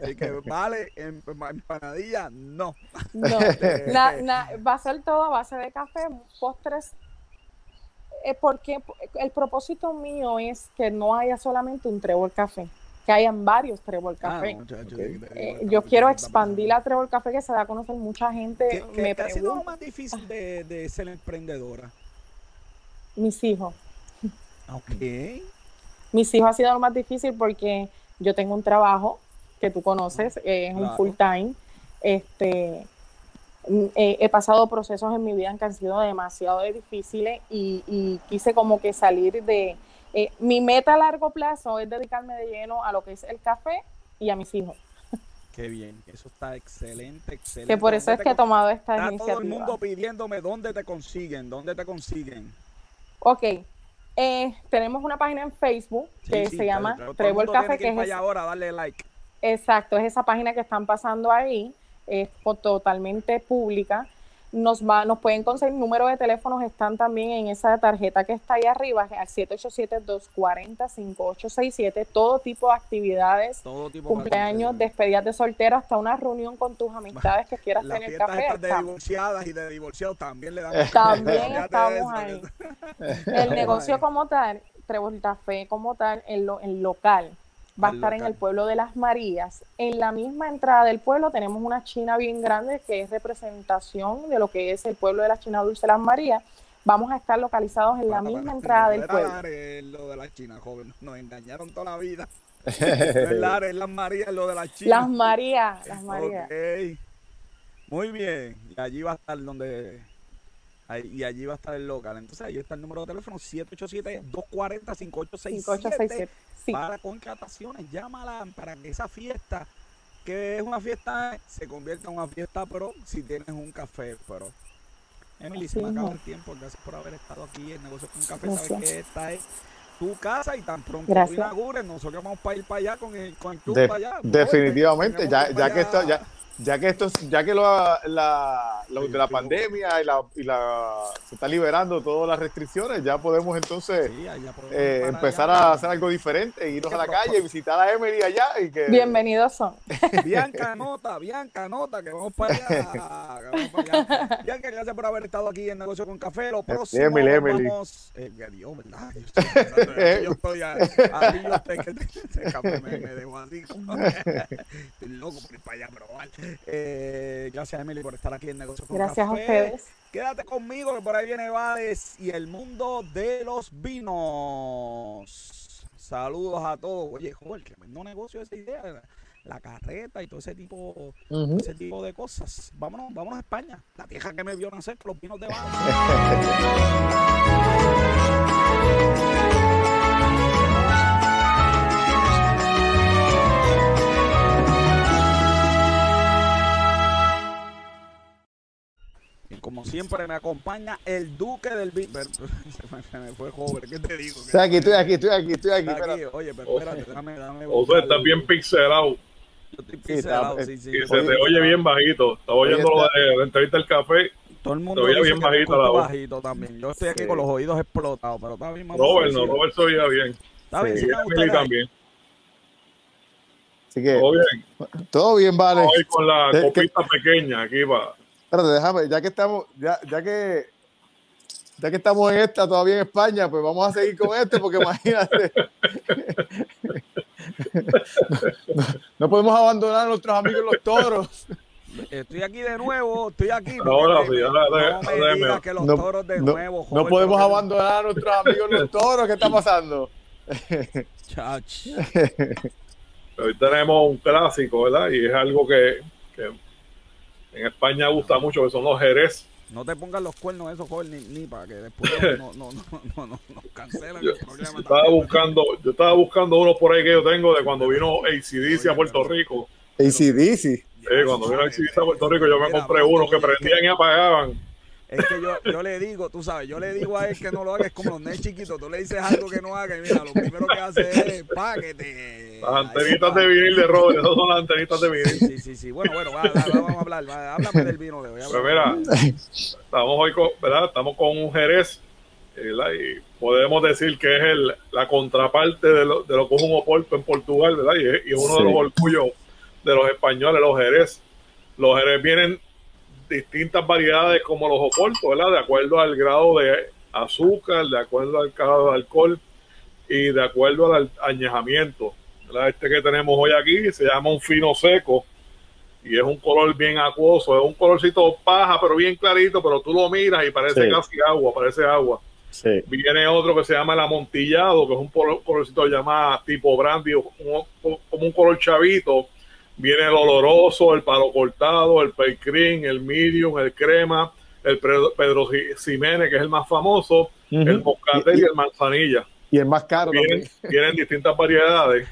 Así que vale, empanadilla, no. No, este, va a ser todo a base de café, postres. Eh, porque el propósito mío es que no haya solamente un trébol café que hayan varios Trébol ah, Café. Eh, yo quiero expandir la Trébol Café que se da a conocer mucha gente. ¿Qué, me ha sido lo más difícil de, ser emprendedora? Mis hijos. Ok. Mis hijos ha sido lo más difícil porque yo tengo un trabajo que tú conoces, es un full time. Este, mm, he pasado procesos en mi vida que han sido demasiado difíciles y quise como que salir de, eh, mi meta a largo plazo es dedicarme de lleno a lo que es el café y a mis hijos. Qué bien, eso está excelente, excelente. Que por eso es que he tomado esta está iniciativa. todo el mundo pidiéndome dónde te consiguen, dónde te consiguen. Ok, eh, tenemos una página en Facebook que se llama Trevo el Café. Que, es ahora, darle like. Exacto, es esa página que están pasando ahí, es totalmente pública nos va, nos pueden conseguir números de teléfonos, están también en esa tarjeta que está ahí arriba, al 787-240-5867, todo tipo de actividades, cumpleaños, despedidas de soltero, hasta una reunión con tus amistades que quieras tener café. de divorciadas y de divorciados también le damos. También estamos ahí. El negocio como tal, Trevor Café como tal, en lo, en local, va a estar en el pueblo de Las Marías. En la misma entrada del pueblo tenemos una china bien grande que es representación de lo que es el pueblo de la China Dulce Las Marías. Vamos a estar localizados en la misma entrada del pueblo. Lo de la China, joven, nos engañaron toda la vida. es Las Marías, lo de la China. Las Marías, Las Marías. Muy bien, y allí va a estar donde y allí va a estar el local. Entonces ahí está el número de teléfono 787-240-5867 para contrataciones. Llámala para que esa fiesta, que es una fiesta, se convierta en una fiesta pero si tienes un café. Pero Emily, se me acaba el tiempo. Gracias por haber estado aquí en Negocios con Café. Sabes que esta es tu casa y tan pronto tú inaugures, nosotros vamos para ir para allá con el, con el club para allá. Definitivamente, ya, ya que esto, ya, ya que esto, ya que lo, la, de la pandemia y la, y la, se está liberando todas las restricciones, ya podemos entonces eh, empezar a hacer algo diferente, irnos a la calle, visitar a Emily allá y que bienvenidos son. Bianca nota, Bianca nota, que vamos para allá. allá. Bianca, gracias por haber estado aquí en Negocio con Café. Lo próximo Emily, Emily. vamos, eh, Dios, ¿verdad? Yo estoy, yo estoy a, a mí, yo estoy, que se me, me dejo así. estoy loco por ir para allá, pero vale. Eh, gracias, Emily, por estar aquí en Negocios con Gracias a ustedes. Quédate conmigo, que por ahí viene Vales y el mundo de los vinos. Saludos a todos. Oye, joder, tremendo negocio esa idea. La carreta y todo ese tipo, ese tipo de cosas. Vámonos, vámonos a España. La tierra que me vio nacer con los vinos de Vales. como siempre me acompaña el duque del beat. Se me fue joven, ¿qué te digo? Estoy aquí, estoy aquí, estoy aquí, estoy aquí. Oye, pero espérate, dame, dame. O sea, está bien pixelado. Yo estoy pixelado, sí, sí. Y se te oye bien bajito. Estaba oyendo lo de la entrevista del café. Todo el mundo oye bien bajito la voz. bajito también. Yo estoy aquí con los oídos explotados, pero está bien. Robert, no, Robert se oía bien. Está bien, sí, también. Así que, todo bien. Todo bien, vale. Hoy con la copita pequeña aquí va. Espérate, déjame, ya que estamos, ya, ya que ya que estamos en esta todavía en España, pues vamos a seguir con este, porque imagínate. no, podemos abandonar a nuestros amigos los toros. Estoy aquí de nuevo, estoy aquí. Ahora sí, ahora, no me digas que los toros de nuevo. no podemos abandonar a nuestros amigos los toros. ¿Qué está pasando? Chach. Hoy tenemos un clásico, ¿verdad? Y es algo que, que en España gusta mucho, que son los Jerez No te pongas los cuernos esos, joven, ni, ni, para que después no, no, no, no, no, nos cancelen yo, Estaba buscando, yo estaba buscando uno por ahí que yo tengo de cuando vino ACDC a Puerto Rico. ACDC. Sí, cuando vino ACDC a Puerto Rico yo me compré uno que prendían y apagaban. Es que yo, yo le digo, tú sabes, yo le digo a él que no lo haga, es como los nenes chiquitos, tú le dices algo que no haga y mira, lo primero que hace es paquete. Las antenitas de vinil de Robert, esas son las antenitas de vinil. Sí, sí, sí. Bueno, bueno, vamos a hablar, háblame del vino de hoy. Pues mira, estamos hoy con, ¿verdad? Estamos con un Jerez, ¿verdad? Y podemos decir que es el, la contraparte de lo, de lo que es un Oporto en Portugal, ¿verdad? Y, y uno de los orgullos de los españoles, los Jerez. Los Jerez vienen distintas variedades como los oportos, ¿verdad? De acuerdo al grado de azúcar, de acuerdo al grado de alcohol y de acuerdo al añejamiento. ¿verdad? Este que tenemos hoy aquí se llama un fino seco y es un color bien acuoso, es un colorcito paja, pero bien clarito, pero tú lo miras y parece casi agua, parece agua. Viene otro que se llama el amontillado, que es un colorcito llamado tipo brandy, como un color chavito, Viene el oloroso, el palo cortado, el cream, el medium, el crema, el Pedro Jiménez, que es el más famoso, el moscatel y, el manzanilla. Y el más caro vienen, Vienen distintas variedades.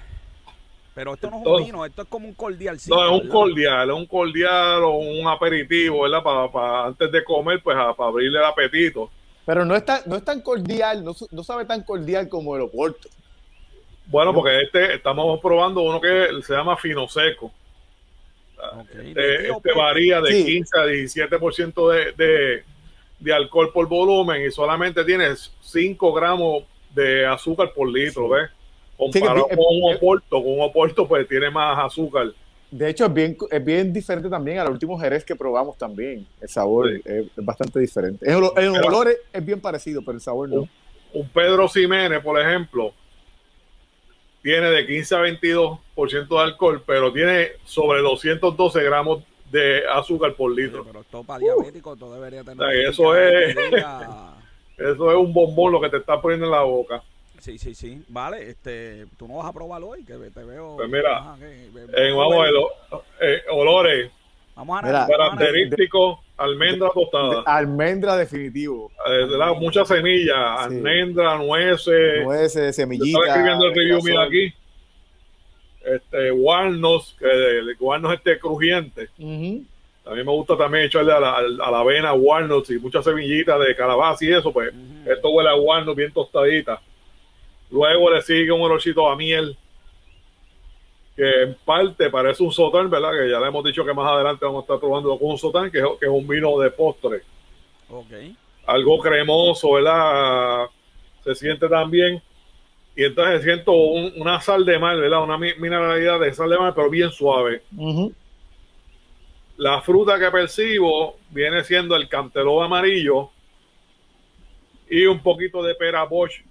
Pero esto no es un vino, esto es como un cordial. No, es un cordial, es un cordial o un aperitivo, ¿verdad? Para, antes de comer, pues para abrirle el apetito. Pero no es tan, no es tan cordial, no, no sabe tan cordial como el Oporto. Bueno, porque este estamos probando uno que se llama fino seco. Este, este, varía de 15 a 17% de, de, de alcohol por volumen y solamente tiene 5 gramos de azúcar por litro, ¿ves? Comparado con un oporto, con un oporto pues tiene más azúcar. De hecho, es bien, es bien diferente también al último Jerez que probamos también. El sabor es, bastante diferente. En, olor es, bien parecido, pero el sabor no. un Pedro Ximénez, por ejemplo, tiene de 15 a 22% de alcohol, pero tiene sobre 212 gramos de azúcar por litro. pero esto para diabético, todo debería tener. eso es. Eso es un bombón lo que te está poniendo en la boca. Sí, sí, sí. Vale, este, tú no vas a probarlo hoy, que te veo. Pues mira, vamos a ver, eh, olores. Vamos a Característico, almendra tostada. almendra definitivo. Eh, muchas semillas, almendra, nueces. Nueces, semillitas. Estaba escribiendo el review, mira aquí. Este, walnuts, que el walnuts este crujiente. A mí me gusta también echarle a la, a la avena walnuts y muchas semillitas de calabaza y eso, pues esto huele a walnuts bien tostadita. Luego le sigue un olorcito a miel que en parte parece un sotán, ¿verdad? Que ya le hemos dicho que más adelante vamos a estar probando con un sotán, que, es un vino de postre. Ok. Algo cremoso, ¿verdad? Se siente también. Y entonces siento una sal de mar, ¿verdad? Una mineralidad de sal de mar, pero bien suave. La fruta que percibo viene siendo el cantelope amarillo y un poquito de pera Bosch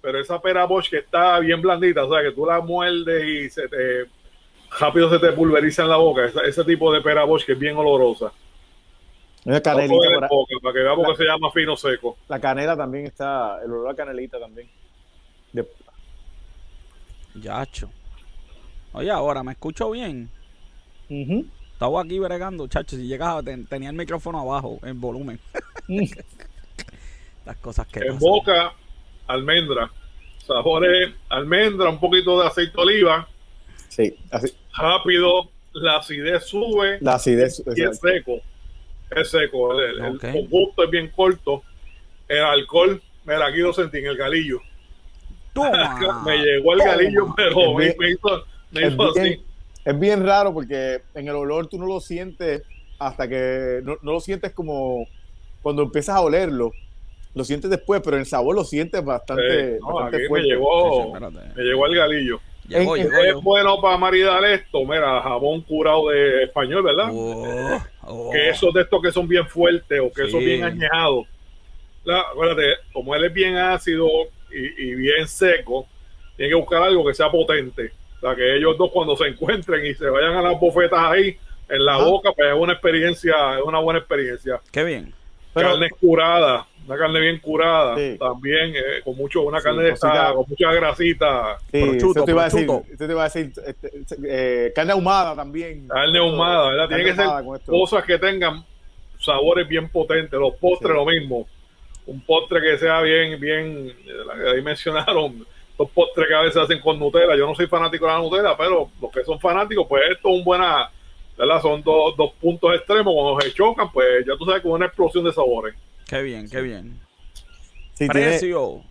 pero esa pera Bosch que está bien blandita, o sea, que tú la muerdes y se te rápido se te pulveriza en la boca, ese, tipo de pera Bosch que es bien olorosa. Es canelita. para que veamos que se llama fino seco. La canela también está, el olor a canelita también. De... Yacho. Oye, ahora, ¿me escucho bien? Estaba aquí bregando, chacho, si llegaba, tenía el micrófono abajo, en volumen. Las cosas que... En boca almendra. Sabores almendra, un poquito de aceite de oliva. Sí, Rápido, la acidez sube. La acidez y es seco. Es seco. El, gusto es bien corto. El alcohol, me la quiero sentir en el galillo. me llegó el galillo, pero me, hizo, así. Es bien raro porque en el olor tú no lo sientes hasta que no, no lo sientes como cuando empiezas a olerlo lo sientes después, pero el sabor lo sientes bastante, fuerte. Me llegó, me llegó el galillo. es bueno para maridar esto, mira, jabón curado de español, ¿verdad? Oh, oh. Que esos de estos que son bien fuertes o que son bien añejados. acuérdate, como él es bien ácido y, bien seco, tiene que buscar algo que sea potente. O sea, que ellos dos cuando se encuentren y se vayan a las bofetas ahí en la boca, pues es una experiencia, es una buena experiencia. Qué bien. Carne curada, una carne bien curada, también eh, con mucho, una carne de esta, con mucha grasita. Sí, te iba a decir, te iba a decir eh, carne ahumada también. Carne ahumada, ¿verdad? Tiene que ser cosas que tengan sabores bien potentes. Los postres lo mismo. Un postre que sea bien, bien, ahí mencionaron, los postres que a veces hacen con Nutella. Yo no soy fanático de la Nutella, pero los que son fanáticos, pues esto es un buena, ¿verdad? Son dos, dos puntos extremos. Cuando se chocan, pues ya tú sabes que es una explosión de sabores. Qué bien, qué bien. Precio.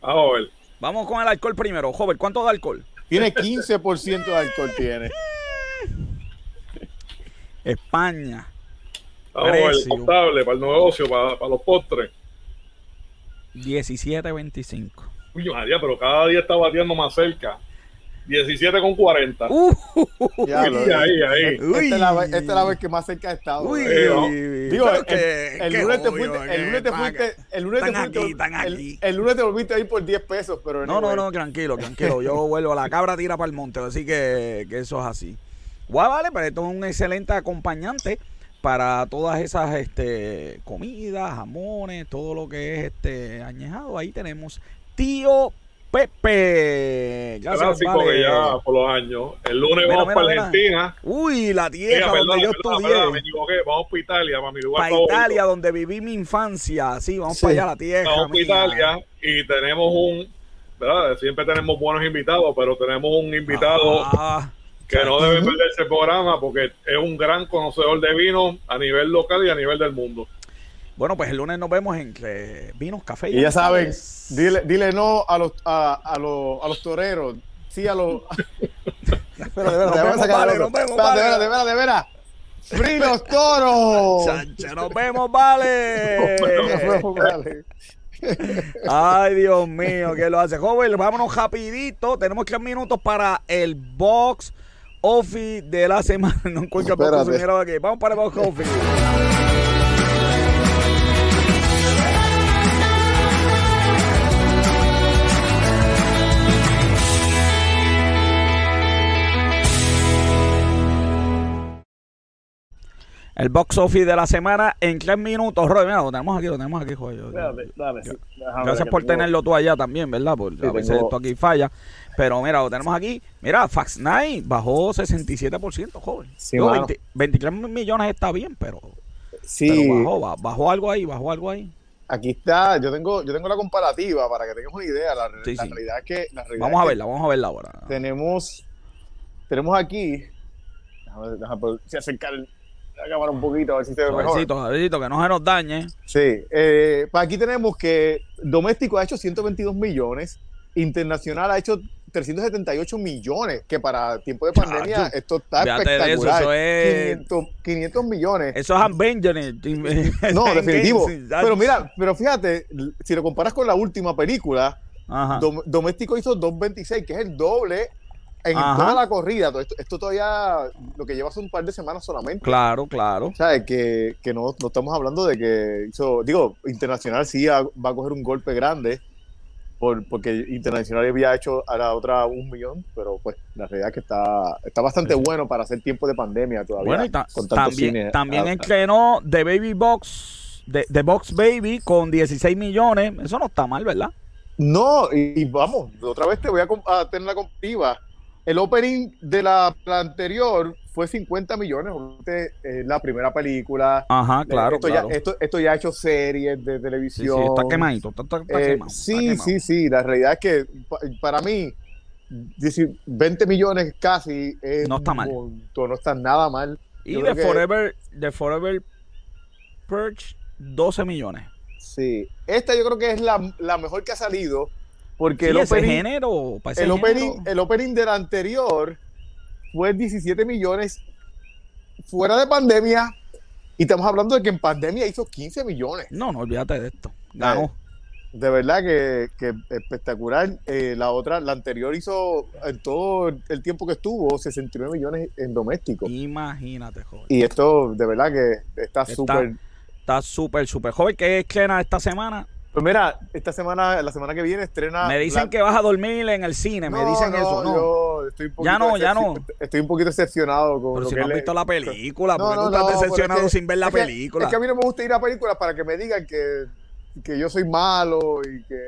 Vamos a ver. Vamos con el alcohol primero. Joven, ¿cuánto de alcohol? Tiene 15% de alcohol, tiene. España. Vamos a ver, contable para el negocio, para, para los postres. 17.25. Uy, María, pero cada día está batiendo más cerca. 17 con 40. Uh, ya, ahí, ahí. Esta, es la, esta, es la, vez que más cerca ha estado. Uy, eh, Digo, el, que, el, lunes te fuiste, el lunes te fuiste, el lunes te fuiste, aquí, el, el, lunes te volviste a ir por 10 pesos, pero no, no, no, tranquilo, tranquilo. Yo vuelvo, la cabra tira para el monte, así que, que eso es así. Guau, vale, pero esto es un excelente acompañante para todas esas este, comidas, jamones, todo lo que es este añejado. Ahí tenemos Tío Pepe. Gracias, vale. ya por los años. El lunes vamos para Argentina. Uy, la tierra donde yo estudié. me equivoqué. Vamos para Italia, para mi lugar Para Italia, donde viví mi infancia. Sí, vamos para allá, la tierra. Vamos para Italia y tenemos un... ¿verdad? Siempre tenemos buenos invitados, pero tenemos un invitado... Ah, que no debe perderse el programa porque es un gran conocedor de vino a nivel local y a nivel del mundo. Bueno, pues el lunes nos vemos en vinos, café y, y ya saben, dile, dile no a los, a, a, los, a los toreros, sí a los... Espera, de veras, de veras, vale, de veras, de veras, de veras. ¡Free los toros! Nos vemos, vale. nos vemos, vale. Ay, Dios mío, ¿qué lo hace? Joven, vámonos rapidito. Tenemos tres minutos para el box office de la semana. No encuentro a aquí. Vamos para el box office. El box office de la semana en tres minutos. Roy, mira, lo tenemos aquí, lo tenemos aquí, joder. Gracias por tenerlo tú allá también, ¿verdad? Porque a veces esto aquí falla. Pero mira, lo tenemos aquí. Mira, Fax Night bajó 67%, joven. Sí, 23 millones está bien, pero, sí. bajó, bajó algo ahí, bajó algo ahí. Aquí está, yo tengo, yo tengo la comparativa para que tengas una idea. La, realidad es que. vamos a verla, vamos a verla ahora. Tenemos, tenemos aquí. Déjame, déjame acercar la cámara un poquito, a ver si se ve mejor. que no se nos dañe. Sí, eh, aquí tenemos que doméstico ha hecho 122 millones, internacional ha hecho 378 millones, que para tiempo de pandemia esto está espectacular. Eso, es... 500, millones. Eso es Avengers. no, definitivo. Pero mira, pero fíjate, si lo comparas con la última película, Doméstico hizo 226, que es el doble en toda la corrida, esto, todavía lo que lleva hace un par de semanas solamente. Claro, claro. O sea, que, que no, no, estamos hablando de que hizo, digo, Internacional sí va a coger un golpe grande, por, porque Internacional había hecho a la otra un millón, pero pues la realidad es que está, está bastante bueno para hacer tiempo de pandemia todavía. Bueno, y con también, también entrenó The Baby Box, The, Box Baby con 16 millones, eso no está mal, ¿verdad? No, y, vamos, otra vez te voy a, a tener la comparativa el opening de la, anterior fue 50 millones, eh, la primera película. Ajá, claro. Esto, Ya, esto, ya ha hecho series de televisión. Sí, está quemadito, está, eh, Sí, sí, sí. La realidad es que para mí, 20 millones casi es no está mal. no está nada mal. Y de Forever, de Forever Purge, 12 millones. Sí. Esta yo creo que es la, la mejor que ha salido porque el, opening, género, el, opening, el opening del anterior fue 17 millones fuera de pandemia. Y estamos hablando de que en pandemia hizo 15 millones. No, no olvídate de esto. Ganó. De verdad que, espectacular. Eh, la otra, la anterior hizo en todo el tiempo que estuvo 69 millones en doméstico. Imagínate, joven. Y esto, de verdad que está súper. Está súper, súper joven. ¿Qué escena esta semana? Pues mira, esta semana, la semana que viene estrena. Me dicen que vas a dormir en el cine, me dicen eso, ¿no? estoy un ya no, ya no. Estoy un poquito decepcionado con. Pero si no has visto la película, porque tú estás decepcionado sin ver la película. es que a mí no me gusta ir a películas para que me digan que, que yo soy malo y que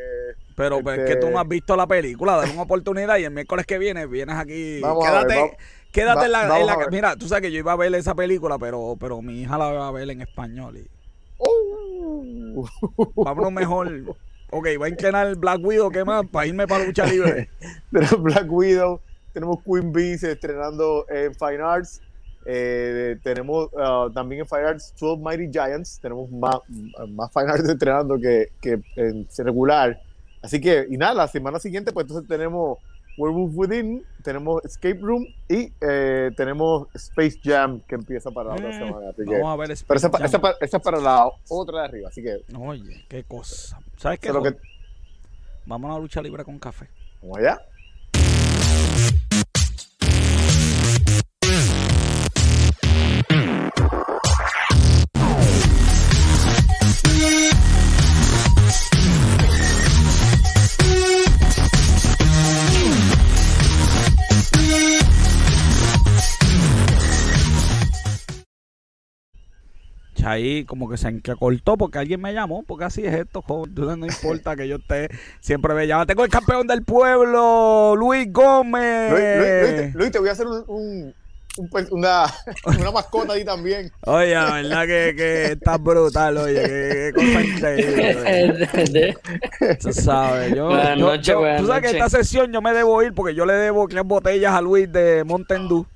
Pero pues, que tú no has visto la película, dale una oportunidad y el miércoles que viene vienes aquí. quédate, quédate en la, Mira, tú sabes que yo iba a ver esa película, pero, pero mi hija la va a ver en español. Y... Uh. Vámonos mejor. Ok, va a inclinar Black Widow, ¿qué más? Para irme para lucha libre. tenemos Black Widow, tenemos Queen Bee estrenando en Fine Arts. Eh, tenemos uh, también en Fine Arts 12 Mighty Giants. Tenemos más, más Fine Arts estrenando que, que en regular. Así que, y nada, la semana siguiente, pues entonces tenemos Werewolf Within, tenemos Escape Room y eh, tenemos Space Jam que empieza para la otra eh, semana. vamos a ver Space pero esa, Jam. Esa, esa, es para la otra de arriba, así que. Oye, qué cosa. ¿Sabes qué? Que... Vamos a la lucha libre con café. Vamos allá. Ahí como que se cortó porque alguien me llamó, porque así es esto, Entonces no importa que yo esté siempre me llama. Tengo el campeón del pueblo, Luis Gómez. Luis, te, voy a hacer un, una, una, mascota ahí también. Oye, la verdad que, que está brutal, oye, qué, cosa increíble. Tú sabes, yo, tú sabes que esta sesión yo me debo ir porque yo le debo tres botellas a Luis de Montendú.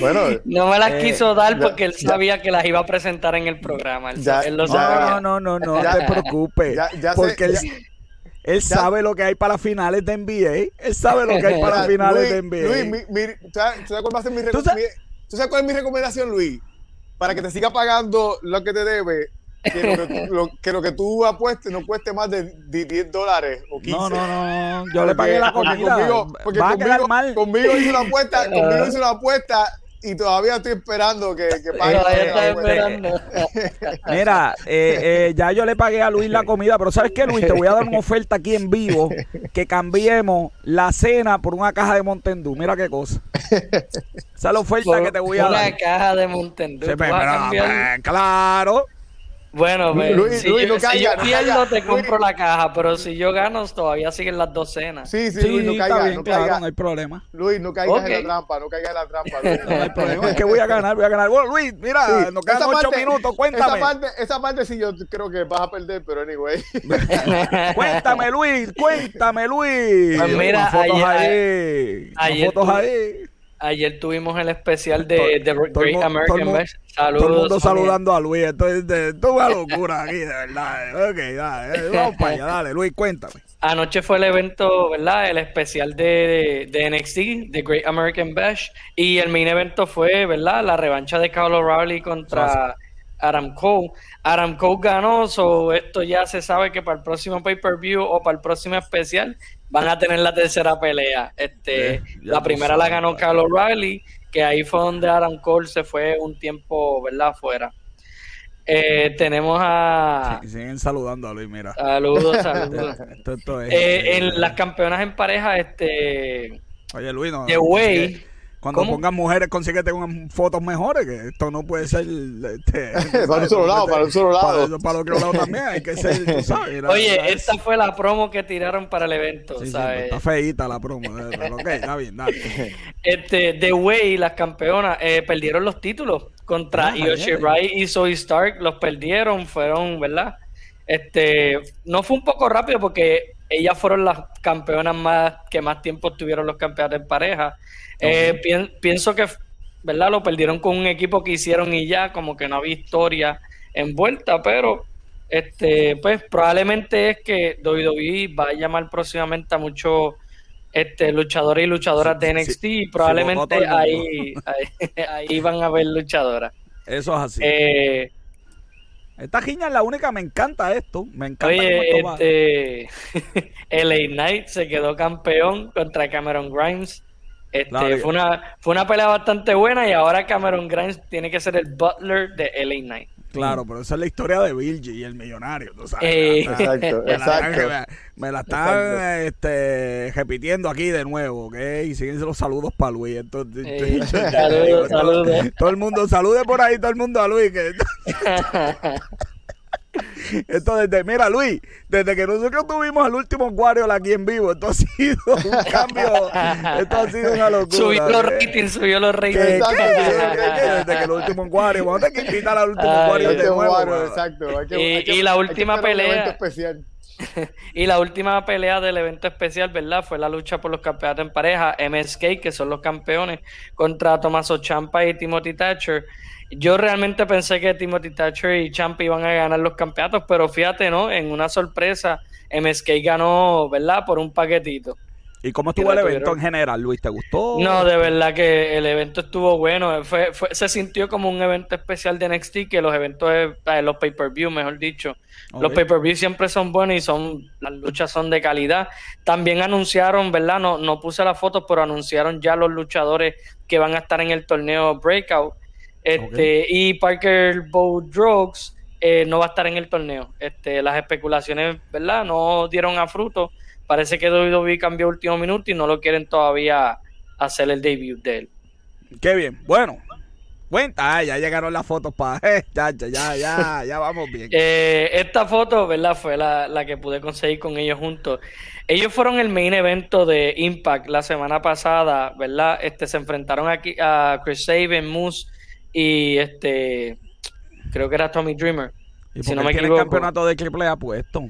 Bueno, no me las eh, quiso dar porque él sabía que las iba a presentar en el programa. no, no, no, no, te preocupes. porque él, él sabe lo que hay para las finales de NBA. Él sabe lo que hay para las finales de NBA. Luis, ¿tú, sabes cuál va a ser mi, ¿Tú sabes cuál es mi recomendación, Luis? Para que te siga pagando lo que te debe, que lo que, tú apuestes no cueste más de 10 dólares o 15. No, no, no, yo le pagué la comida. Conmigo, porque conmigo, conmigo hice una apuesta, conmigo hice una apuesta y todavía estoy esperando que, que pague. Mira, eh, eh, ya yo le pagué a Luis la comida, pero ¿sabes qué, Luis? Te voy a dar una oferta aquí en vivo que cambiemos la cena por una caja de Montendú. Mira qué cosa. Esa es la oferta que te voy a dar. Una caja de Montendú. Pues, claro. Bueno, Luis, si, yo, pierdo, te compro la caja, pero si yo gano, todavía siguen las dos cenas. Sí, sí, Luis, no caigas, no, claro, no hay problema. Luis, no caigas en la trampa, no caigas en la trampa. no hay problema, es que voy a ganar, voy a ganar. Bueno, Luis, mira, nos quedan ocho minutos, cuéntame. Esa parte, esa parte sí yo creo que vas a perder, pero anyway. cuéntame, Luis, cuéntame, Luis. Pues mira, fotos ahí. Ayer, fotos ahí. Ayer tuvimos el especial de, The Great American Bash. Saludos. Todo el mundo saludando a Luis. Esto es de, una locura aquí, de verdad. Ok, dale. Vamos para allá. Dale, Luis, cuéntame. Anoche fue el evento, ¿verdad? El especial de, de, NXT, The Great American Bash. Y el main evento fue, ¿verdad? La revancha de Kyle O'Reilly contra Cole. Adam Cole ganó, so esto ya se sabe que para el próximo pay-per-view o para el próximo especial van a tener la tercera pelea. Este, eh, la primera la ganó Carlos O'Reilly, que ahí fue donde Adam Cole se fue un tiempo, ¿verdad? Afuera. Eh, tenemos a. siguen saludando a Luis, mira. Saludos, saludos. Eh, en las campeonas en pareja, este. Oye, Luis, no. The Way. Cuando pongan mujeres, consíguete unas fotos mejores, que esto no puede ser. Este, para un solo lado, para un solo lado. Para, para otro lado también, hay que ser, tú sabes. Oye, esta fue la promo que tiraron para el evento, sí, ¿sabes? Sí, está feíta la promo, eh, pero ok, está bien, dale. Este, The Way, las campeonas, eh, perdieron los títulos contra ah, Rai y Zoe Stark, los perdieron, fueron, ¿verdad? Este, no fue un poco rápido porque ellas fueron las campeonas más que más tiempo tuvieron los campeones en pareja. Eh, pienso que, ¿verdad? Lo perdieron con un equipo que hicieron y ya, como que no había historia envuelta, pero este, pues probablemente es que WWE va a llamar próximamente a muchos este, luchadores y luchadoras de NXT y probablemente ahí, ahí, van a ver luchadoras. Eso es así. Eh, esta giña es la única, me encanta esto. Me encanta. Oye, este, LA Knight se quedó campeón contra Cameron Grimes. Este, fue, una, fue una pelea bastante buena y ahora Cameron Grimes tiene que ser el butler de LA Knight. Claro, pero esa es la historia de Bilge y el millonario, eh, exacto, exacto. Me, la están este, repitiendo aquí de nuevo, ¿ok? Y siguen los saludos para Luis. Entonces, eh, saludos, saludos. Todo el mundo, salude por ahí todo el mundo a Luis. Que... Entonces, mira, Luis, desde que nosotros tuvimos al último Wario aquí en vivo, esto ha sido un cambio, esto ha sido una locura. Subió los ratings, subió los ratings. desde que el último Wario, vamos a tener que invitar al último Wario de nuevo. exacto. y, la última pelea. y la última pelea del evento especial, ¿verdad? Fue la lucha por los campeonatos en pareja, MSK, que son los campeones, contra Tomaso Champa y Timothy Thatcher. Yo realmente pensé que Timothy Thatcher y Champa iban a ganar los campeonatos, pero fíjate, ¿no? En una sorpresa, MSK ganó, ¿verdad? Por un paquetito. ¿Y cómo estuvo el evento en general, Luis? ¿Te gustó? No, de verdad que el evento estuvo bueno. Fue, se sintió como un evento especial de NXT, que los eventos, eh, los pay-per-view, mejor dicho. Los pay-per-view siempre son buenos y son las luchas son de calidad. También anunciaron, ¿verdad? No, no puse las fotos, pero anunciaron ya los luchadores que van a estar en el torneo Breakout. Este, Y Parker Bow Drugs eh, no va a estar en el torneo. Este, las especulaciones, ¿verdad? No dieron a fruto parece que WWE cambió último minuto y no lo quieren todavía hacer el debut de él. Qué bien. Bueno, cuenta, ya llegaron las fotos para. ya, ya, ya, ya vamos bien. Eh, esta foto, ¿verdad? Fue la, la, que pude conseguir con ellos juntos. Ellos fueron el main evento de Impact la semana pasada, ¿verdad? Este, se enfrentaron aquí a Chris Sabin, Moose y este. Creo que era Tommy Dreamer. ¿Y si no me equivoco. el campeonato de Triple A puesto?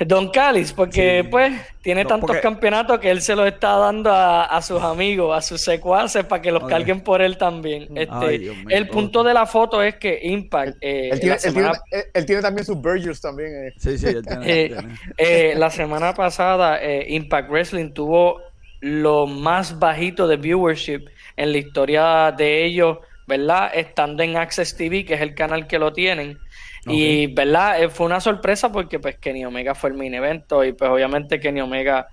Don Cáliz, porque pues tiene tantos campeonatos que él se los está dando a, sus amigos, a sus secuaces, para que los carguen por él también. Este, el punto de la foto es que Impact. Eh, él, tiene, también sus Burgers también. Eh. Sí, sí, él tiene. Eh, la semana pasada, Impact Wrestling tuvo lo más bajito de viewership en la historia de ellos, ¿verdad? Estando en Access TV, que es el canal que lo tienen. Y, ¿verdad? Eh, fue una sorpresa porque pues Kenny Omega fue el main evento y pues obviamente Kenny Omega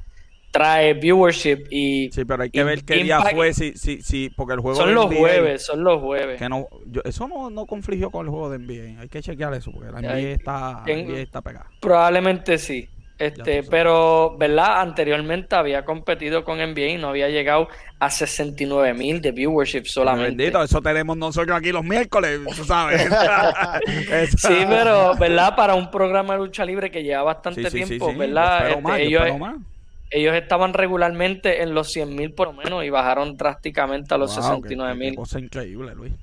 trae viewership y... Sí, pero hay que ver qué día fue, si, si, si, porque el juego Son los jueves, son los jueves. Que no, eso no, no confligió con el juego de NBA, hay que chequear eso porque la NBA está, NBA está pegada. Probablemente sí. Este, pero, ¿verdad? Anteriormente había competido con NBA y no había llegado a 69 mil de viewership solamente. Bendito, eso tenemos nosotros aquí los miércoles, tú sabes. sí, pero, ¿verdad? Para un programa de lucha libre que lleva bastante tiempo, ¿verdad? Este, ellos, ellos estaban regularmente en los 100 mil por lo menos y bajaron drásticamente a los 69 mil. Cosa increíble, Luis.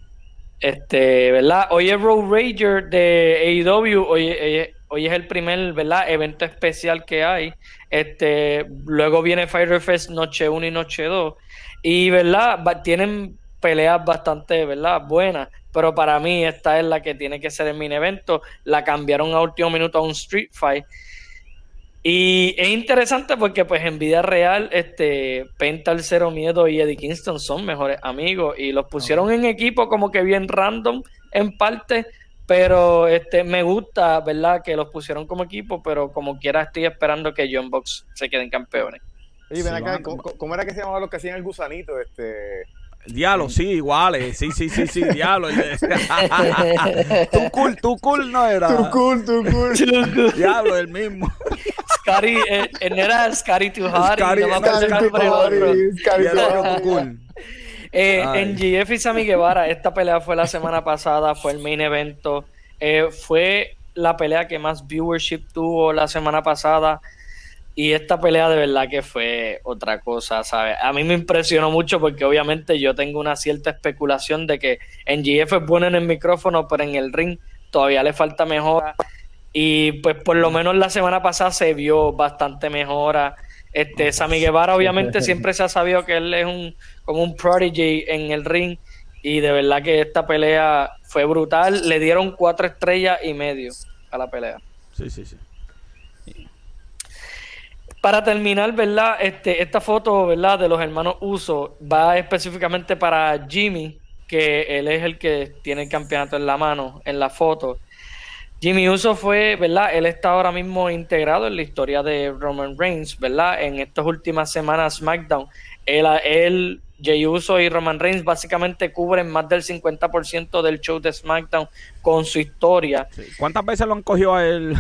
Este, ¿verdad? Hoy es Road Rager de AEW, hoy, hoy, es el primer, ¿verdad? Evento especial que hay. Este, luego viene Fire Fest noche 1 y noche 2. Y, ¿verdad? tienen peleas bastante, ¿verdad? Buenas. Pero para mí esta es la que tiene que ser el mini evento. La cambiaron a último minuto a un Street Fight. Y es interesante porque pues en vida real, este, Penta, el Cero Miedo y Eddie Kingston son mejores amigos. Y los pusieron en equipo como que bien random en parte pero este me gusta, ¿verdad? Que los pusieron como equipo, pero como quiera estoy esperando que John Box se queden campeones. Oye, ven acá, ¿cómo, era que se llamaba lo que hacían el gusanito? Este... Diablo, sí, iguales. Sí, sí, sí, sí, diablo. tu cool, tu cool no era. Tu cool, tu cool. diablo, el mismo. Scary, eh, era Scary Too Hard. Scary, Scary Too Hard. Scary Too Cool. Eh, en GF y Sammy Guevara, esta pelea fue la semana pasada, fue el main evento. Eh, fue la pelea que más viewership tuvo la semana pasada. Y esta pelea de verdad que fue otra cosa, ¿sabes? A mí me impresionó mucho porque obviamente yo tengo una cierta especulación de que en GF es bueno en el micrófono, pero en el ring todavía le falta mejora. Y pues por lo menos la semana pasada se vio bastante mejora. Este, Sammy Guevara obviamente siempre se ha sabido que él es un como un prodigy en el ring y de verdad que esta pelea fue brutal. Le dieron cuatro estrellas y medio a la pelea. Sí, sí, sí. Para terminar, ¿verdad? Este, esta foto, ¿verdad? De los hermanos Uso va específicamente para Jimmy, que él es el que tiene el campeonato en la mano, en la foto. Jimmy Uso fue, ¿verdad? Él está ahora mismo integrado en la historia de Roman Reigns, ¿verdad? En estas últimas semanas SmackDown, él, él Jey Uso y Roman Reigns básicamente cubren más del 50% del show de SmackDown con su historia. ¿Cuántas veces lo han cogido a él?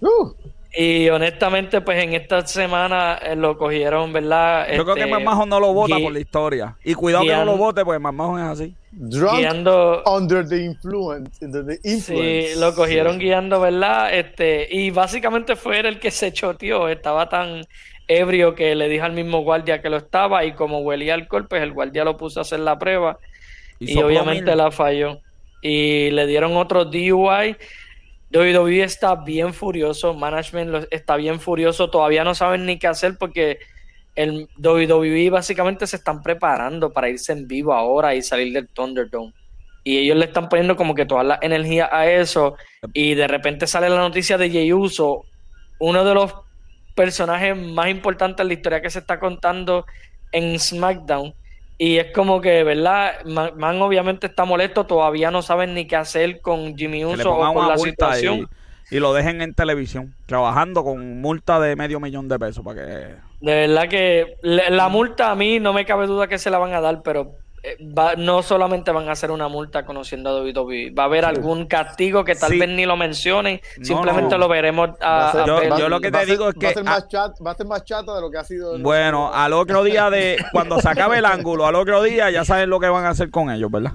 Uh. Y honestamente, pues en esta semana eh, lo cogieron, ¿verdad? Yo creo que este, Mamajo no lo vota por la historia. Y cuidado que no lo vote, porque Mamajo es así. guiando, under the influence, Sí, lo cogieron guiando, ¿verdad? Este, y básicamente fue él el que se choteó. Estaba tan ebrio que le dijo al mismo guardia que lo estaba y como huelía alcohol, pues el guardia lo puso a hacer la prueba y, obviamente la falló. Y le dieron otro DUI. WWE está bien furioso, management está bien furioso, todavía no saben ni qué hacer porque el WWE básicamente se están preparando para irse en vivo ahora y salir del Thunderdome. Y ellos le están poniendo como que toda la energía a eso. Y de repente sale la noticia de Jey Uso, uno de los personaje más importante en la historia que se está contando en SmackDown. Y es como que, ¿verdad? Man, obviamente está molesto, todavía no saben ni qué hacer con Jimmy Uso o con la situación. Y, lo dejen en televisión, trabajando con multa de medio millón de pesos para que... De verdad que la multa a mí no me cabe duda que se la van a dar, pero eh, no solamente van a hacer una multa conociendo a WWE, va a haber algún castigo que tal vez ni lo mencionen, simplemente lo veremos. yo, lo que te digo es que. Va a, ser más chat, va a ser más chato de lo que ha sido. Bueno, al otro día de. Cuando se acabe el ángulo, al otro día ya saben lo que van a hacer con ellos, ¿verdad?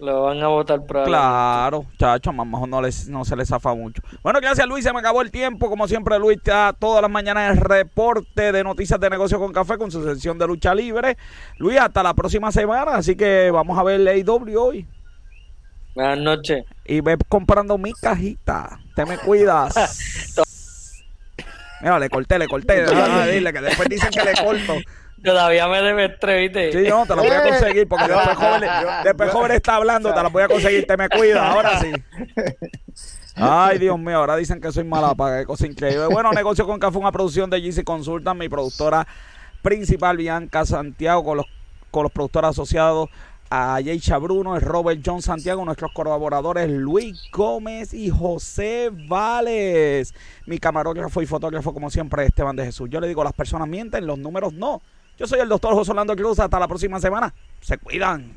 Lo van a votar por Claro, chacho, más mejor no, les, no se les zafa mucho. Bueno, gracias Luis, se me acabó el tiempo. Como siempre, Luis está todas las mañanas el reporte de noticias de negocio con café con su sección de lucha libre. Luis, hasta la próxima semana, así que vamos a ver el AW hoy. Buenas noches. Y ve comprando mi cajita. Te me cuidas. Mira, le corté, le corté. dile que después dicen que le corto. Todavía me debes tres, Sí, no, te lo voy a conseguir porque después joven, después joven está hablando, te lo voy a conseguir, te me cuida, ahora sí. Ay, Dios mío, ahora dicen que soy mala para cosa increíble. Bueno, Negocio con Café, una producción de GC Consulta, mi productora principal, Bianca Santiago, con los, con los productores asociados a Yeisha Bruno, el Robert John Santiago, nuestros colaboradores Luis Gómez y José Vales. Mi camarógrafo y fotógrafo, como siempre, Esteban de Jesús. Yo le digo, las personas mienten, los números no. Yo soy el doctor José Orlando Cruz. Hasta la próxima semana. Se cuidan.